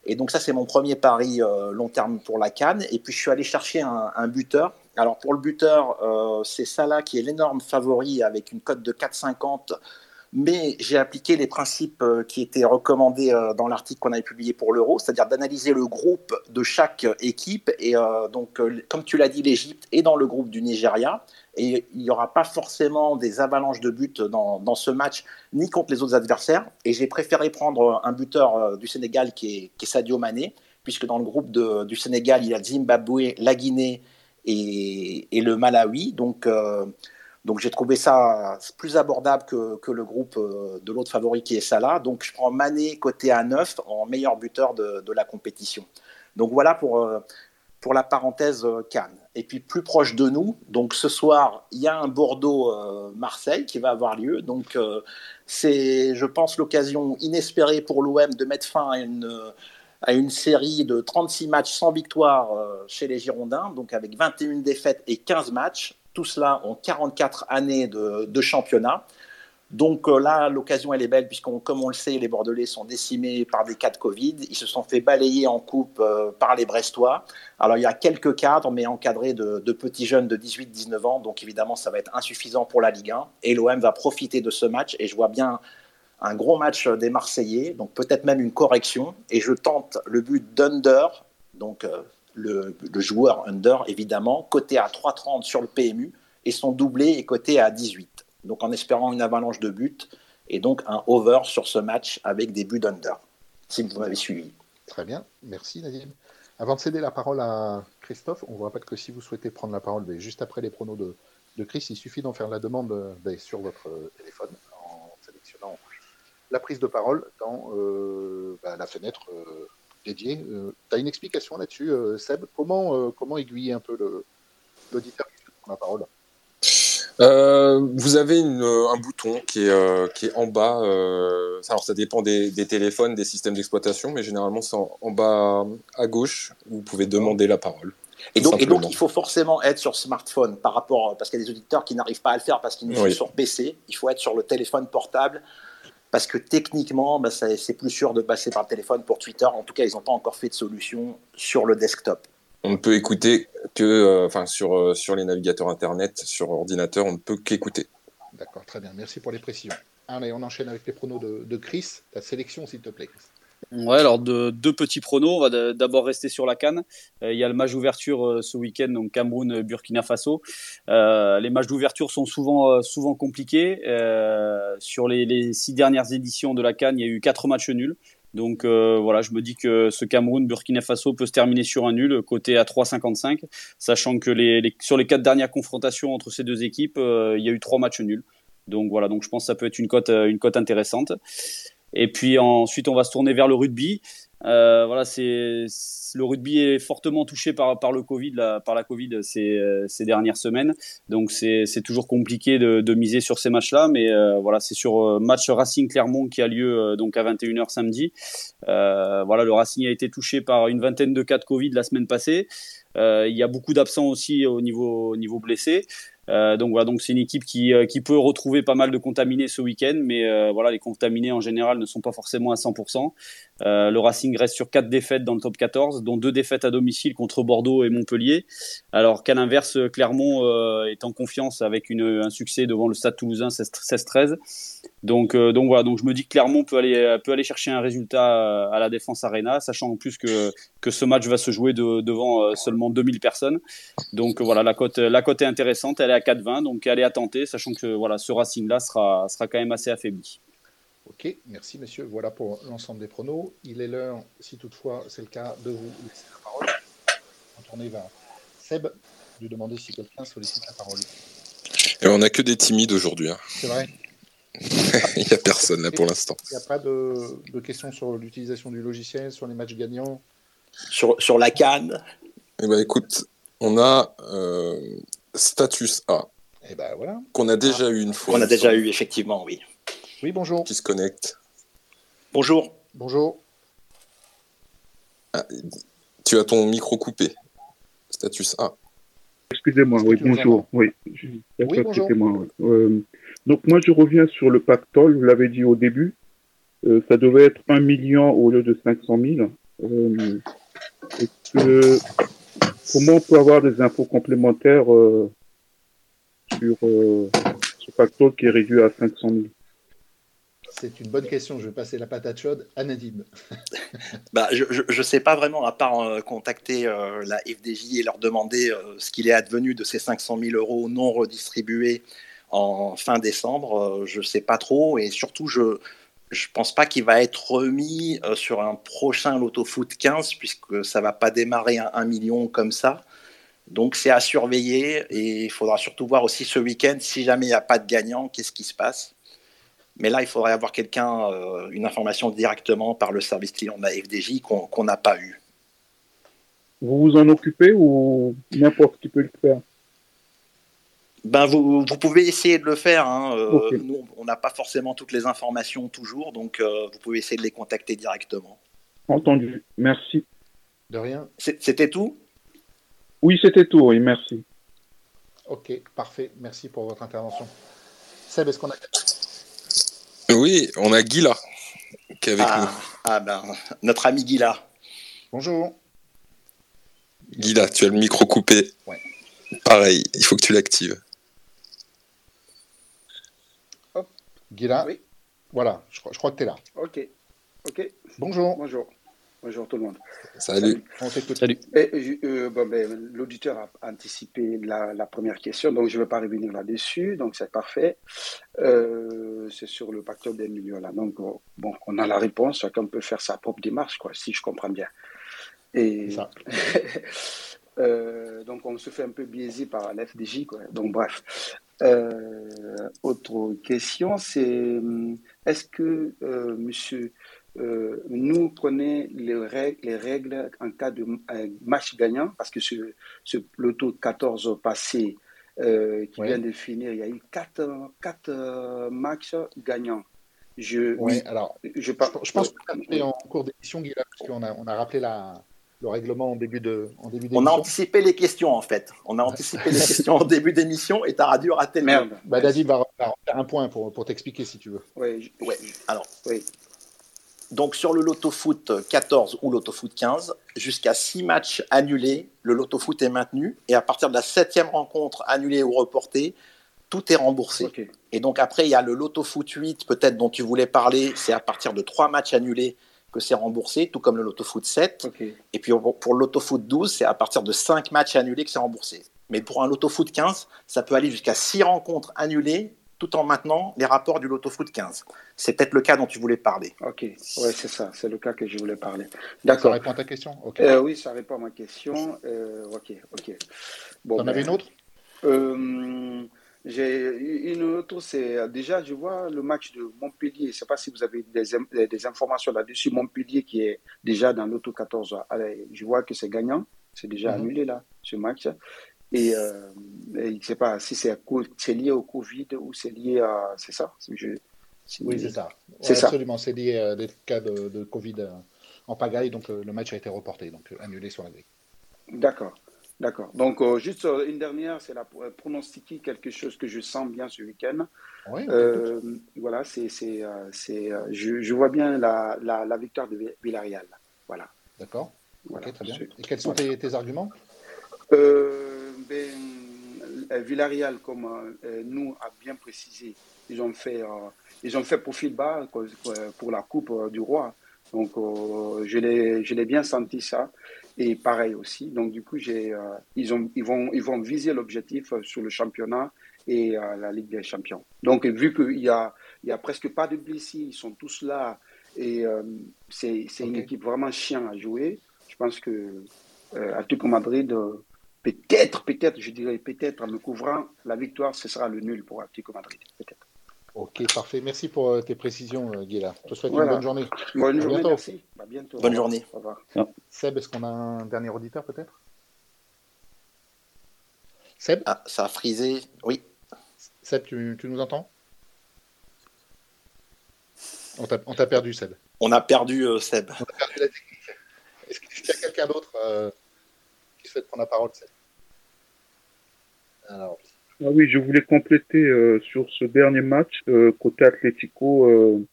Et donc ça, c'est mon premier pari euh, long terme pour la Cannes. Et puis je suis allé chercher un, buteur. Alors pour le buteur, euh, c'est Salah qui est l'énorme favori avec une cote de 4,50 mais j'ai appliqué les principes euh, qui étaient recommandés euh, dans l'article qu'on avait publié pour l'Euro, c'est-à-dire d'analyser le groupe de chaque équipe. Et euh, donc, comme tu l'as dit, l'Égypte est dans le groupe du Nigeria. Et il n'y aura pas forcément des avalanches de buts dans, ce match, ni contre les autres adversaires. Et j'ai préféré prendre un buteur du Sénégal qui est, qui est, Sadio Mané, puisque dans le groupe du Sénégal, il y a Zimbabwe, la Guinée et le Malawi. Donc, donc j'ai trouvé ça plus abordable que, que le groupe euh, de l'autre favori qui est Salah. Donc je prends Mané côté à 9 en meilleur buteur de, de la compétition. Donc voilà pour, euh, pour la parenthèse euh, Cannes. Et puis plus proche de nous, donc ce soir, il y a un Bordeaux-Marseille qui va avoir lieu. Donc c'est, je pense, l'occasion inespérée pour l'OM de mettre fin à une, à une série de 36 matchs sans victoire chez les Girondins, donc avec 21 défaites et 15 matchs. Tout cela en 44 années de, championnat. Donc euh, là, l'occasion, elle est belle, puisqu'on, comme on le sait, les Bordelais sont décimés par des cas de Covid. Ils se sont fait balayer en coupe euh, par les Brestois. Alors, il y a quelques cadres, mais encadrés de, petits jeunes de 18-19 ans. Donc, évidemment, ça va être insuffisant pour la Ligue 1. Et l'OM va profiter de ce match. Et je vois bien un gros match des Marseillais, donc peut-être même une correction. Et je tente le but d'Under, donc euh, le, joueur under, évidemment, coté à 3,30 sur le PMU, et son doublé est coté à 18. Donc en espérant une avalanche de buts, et donc un over sur ce match avec des buts under, si vous m'avez suivi. Très bien, merci Nadim. Avant de céder la parole à Christophe, on vous rappelle que si vous souhaitez prendre la parole ben, juste après les pronos de, Chris, il suffit d'en faire la demande ben, sur votre téléphone en sélectionnant la prise de parole dans euh, ben, la fenêtre euh, dédié. Euh, tu as une explication là-dessus, euh, Seb? Comment, euh, comment aiguiller un peu l'auditeur qui prend la parole? Vous avez un bouton qui est, qui est en bas. alors, ça dépend des, téléphones, des systèmes d'exploitation, mais généralement, c'est en, bas à gauche. Vous pouvez demander la parole. Et donc, et donc, il faut forcément être sur smartphone par rapport, parce qu'il y a des auditeurs qui n'arrivent pas à le faire parce qu'ils ne sont sur PC. Il faut être sur le téléphone portable parce que techniquement, bah, c'est plus sûr de passer par le téléphone pour Twitter. En tout cas, ils n'ont pas encore fait de solution sur le desktop. On ne peut écouter que, euh, enfin, sur, euh, sur les navigateurs Internet, sur ordinateur, on ne peut qu'écouter. D'accord, très bien. Merci pour les précisions. Allez, on enchaîne avec les pronos de, de Chris. Ta sélection, s'il te plaît, Chris. Ouais, alors de, deux petits pronos. On va d'abord rester sur la canne. Euh, il y a le match d'ouverture euh, ce week-end, donc Cameroun, Burkina Faso. Euh, les matchs d'ouverture sont souvent, souvent compliqués. sur les, six dernières éditions de la canne, il y a eu quatre matchs nuls. Donc voilà, je me dis que ce Cameroun-Burkina Faso peut se terminer sur un nul, côté à 3,55, sachant que les, sur les quatre dernières confrontations entre ces deux équipes, il y a eu trois matchs nuls. Donc voilà, donc je pense que ça peut être une cote, une cote intéressante. Et puis ensuite, on va se tourner vers le rugby. Euh, voilà, c'est le rugby est fortement touché par, par le Covid, par la Covid ces, ces dernières semaines. Donc c'est toujours compliqué de, de, miser sur ces matchs-là, mais euh, voilà, c'est sur euh, match Racing Clermont qui a lieu donc à 21h samedi. voilà, le Racing a été touché par une vingtaine de cas de Covid la semaine passée. il y a beaucoup d'absents aussi au niveau, au niveau blessé. Euh, donc voilà, donc c'est une équipe qui, euh, qui peut retrouver pas mal de contaminés ce week-end, mais euh, voilà, les contaminés en général ne sont pas forcément à 100%. Le Racing reste sur quatre défaites dans le top 14, dont deux défaites à domicile contre Bordeaux et Montpellier. Alors qu'à l'inverse, Clermont est en confiance avec un succès devant le Stade Toulousain 16-13. Donc, donc voilà, donc je me dis que Clermont peut aller, peut aller chercher un résultat à la Défense Arena, sachant en plus que, que ce match va se jouer de, devant seulement 2000 personnes. Donc voilà, la cote, la cote est intéressante, elle est à 4-20, donc elle est à tenter, sachant que voilà, ce Racing-là sera, sera quand même assez affaibli. Ok, merci messieurs. Voilà pour l'ensemble des pronos. Il est l'heure, si toutefois c'est le cas, de vous laisser la parole. On tourner vers Seb, lui demander si quelqu'un sollicite la parole. Et on n'a que des timides aujourd'hui. Hein. C'est vrai. Il n'y a personne là pour l'instant. Il n'y a pas de, de questions sur l'utilisation du logiciel, sur les matchs gagnants? Sur, sur la canne Eh ben, écoute, on a euh, Status A. Et eh ben voilà. Qu'on a déjà eu une fois. On a déjà eu, effectivement, oui. Oui, bonjour. Qui se connecte. Bonjour. Bonjour. Ah, tu as ton micro coupé. Status A. Excusez-moi, oui, bonjour. Oui, oui bonjour. Moi, euh, donc moi, je reviens sur le pactole, vous l'avez dit au début. Euh, ça devait être 1 million au lieu de 500 000. Euh, que Comment on peut avoir des infos complémentaires euh, sur euh, ce facteur qui est réduit à 500 000 c'est une bonne question. Je vais passer la patate chaude à Nadim. bah, je ne sais pas vraiment, à part euh, contacter la FDJ et leur demander ce qu'il est advenu de ces 500 000 euros non redistribués en fin décembre. je ne sais pas trop. Et surtout, je, je pense pas qu'il va être remis euh, sur un prochain Loto Foot 15 puisque ça va pas démarrer à 1 million comme ça. Donc c'est à surveiller et il faudra surtout voir aussi ce week-end si jamais il n'y a pas de gagnant, qu'est-ce qui se passe. Mais là, il faudrait avoir quelqu'un, euh, une information directement par le service client de la FDJ qu'on n'a pas eu. Vous vous en occupez ou n'importe qui peut le faire? Ben vous, vous, pouvez essayer de le faire. Hein. Euh, nous, on n'a pas forcément toutes les informations toujours, donc euh, vous pouvez essayer de les contacter directement. Entendu. Merci. De rien. C'était tout? Oui, c'était tout. Oui, merci. Ok, parfait. Merci pour votre intervention. Seb, est-ce qu'on a Oui, on a Guilla qui est avec ah, nous. Ah ben, notre ami Guilla. Bonjour. Guilla, tu as le micro coupé. Ouais. Pareil, il faut que tu l'actives. Guilla Oui. Voilà, je, crois que tu es là. Ok. Ok. Bonjour. Bonjour. Bonjour tout le monde. Salut. Salut. Euh, ben, l'auditeur a anticipé la, première question, donc je ne vais pas revenir là-dessus, donc c'est parfait. Euh, c'est sur le facteur des millions là. Donc bon, on a la réponse, chacun peut faire sa propre démarche, quoi, si je comprends bien. Et ça. Euh, donc on se fait un peu biaiser par l'FDJ. Donc bref. Euh, autre question, c'est est-ce que euh, nous connaît les règles, les règles en cas de match gagnant Parce que ce, ce loto 14 passé qui vient de finir, il y a eu 4, quatre matchs gagnants. Je, oui, alors, je, je, pense que tu en cours d'émission, Guillaume, parce qu'on a, on a rappelé la, le règlement en début de en début On a anticipé les questions en fait. On a anticipé les questions en début d'émission et t'as dû rater le Merde. Bah David va, faire un point pour, pour t'expliquer si tu veux. Oui, ouais. Alors, oui. Donc sur le Loto Foot 14 ou Loto Foot 15, jusqu'à 6 matchs annulés, le Loto Foot est maintenu et à partir de la septième rencontre annulée ou reportée, tout est remboursé. Et donc après, il y a le Loto Foot 8, peut-être dont tu voulais parler, c'est à partir de 3 matchs annulés que c'est remboursé, tout comme le Loto Foot 7. Et puis pour, le Loto Foot 12, c'est à partir de 5 matchs annulés que c'est remboursé. Mais pour un Loto Foot 15, ça peut aller jusqu'à 6 rencontres annulées tout en maintenant les rapports du Loto Foot 15. C'est peut-être le cas dont tu voulais parler. Ok, ouais, c'est ça, c'est le cas que je voulais parler. D'accord. Ça répond à ta question euh, Oui, ça répond à ma question. Euh, ok, ok. Bon, T'en avais une autre euh, J'ai une autre, c'est déjà, je vois le match de Montpellier. Je ne sais pas si vous avez des, des informations là-dessus. Montpellier qui est déjà dans l'auto 14. Allez, je vois que c'est gagnant. C'est déjà mhm. annulé là, ce match. Et, euh, je ne sais pas si c'est lié au Covid ou c'est lié à. C'est ça? Oui, c'est ça. c'est. Absolument, c'est lié à des cas de, Covid euh, en pagaille, donc euh, le match a été reporté, donc annulé sur la grille. D'accord. D'accord. Donc, juste une dernière, c'est la pronostiquer quelque chose que je sens bien ce week-end. Oui, voilà, c'est, c'est, je, je, vois bien la, la, la, victoire de Villarreal. Voilà. D'accord. ok, très bien. Et quels sont tes, tes arguments? Euh, ben, euh, Villarreal, comme euh, nous a bien précisé, ils ont fait, ils ont fait profil bas pour la Coupe du Roi. Donc, je l'ai bien senti ça. Et pareil aussi. Donc, du coup, j'ai, ils, ont, ils, vont, ils vont viser l'objectif sur le championnat et la Ligue des Champions. Donc, vu qu'il y a, il y a presque pas de blessés, ils sont tous là et c'est une équipe vraiment chiant à jouer. Je pense que euh, Atlético Madrid Peut-être, peut-être, je dirais peut-être en me couvrant, la victoire, ce sera le nul pour Atlético Madrid. Peut-être. Ok, parfait. Merci pour euh, tes précisions, euh, Guilla. Je te souhaite une bonne journée. Bonne journée, merci. À bientôt. Bonne journée. Au revoir. Seb, est-ce qu'on a un dernier auditeur peut-être? Seb? Ah, ça a frisé, oui. Seb, tu, nous entends? On t'a perdu, Seb. On a perdu euh, Seb. On a perdu la technique. Est-ce qu'il y a quelqu'un d'autre prendre la parole. Alors. Ah oui, je voulais compléter euh, sur ce dernier match euh, côté Atlético. Euh,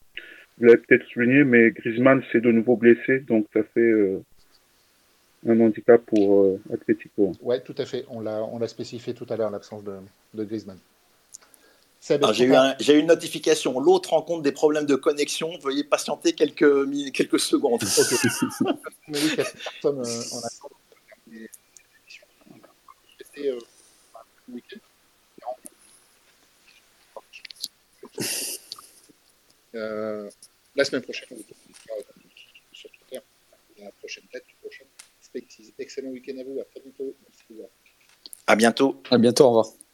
vous l'avez peut-être souligné, mais Griezmann s'est de nouveau blessé, donc ça fait un handicap pour Atlético. Oui, tout à fait. On l'a spécifié tout à l'heure, l'absence de, de, Griezmann. J'ai eu, eu, une notification. L'autre rencontre des problèmes de connexion. Veuillez patienter quelques, quelques secondes. Euh, euh, la semaine prochaine, sur Twitter, la prochaine date du prochain Excellent week-end à vous. À très bientôt. À bientôt. À bientôt. Au revoir.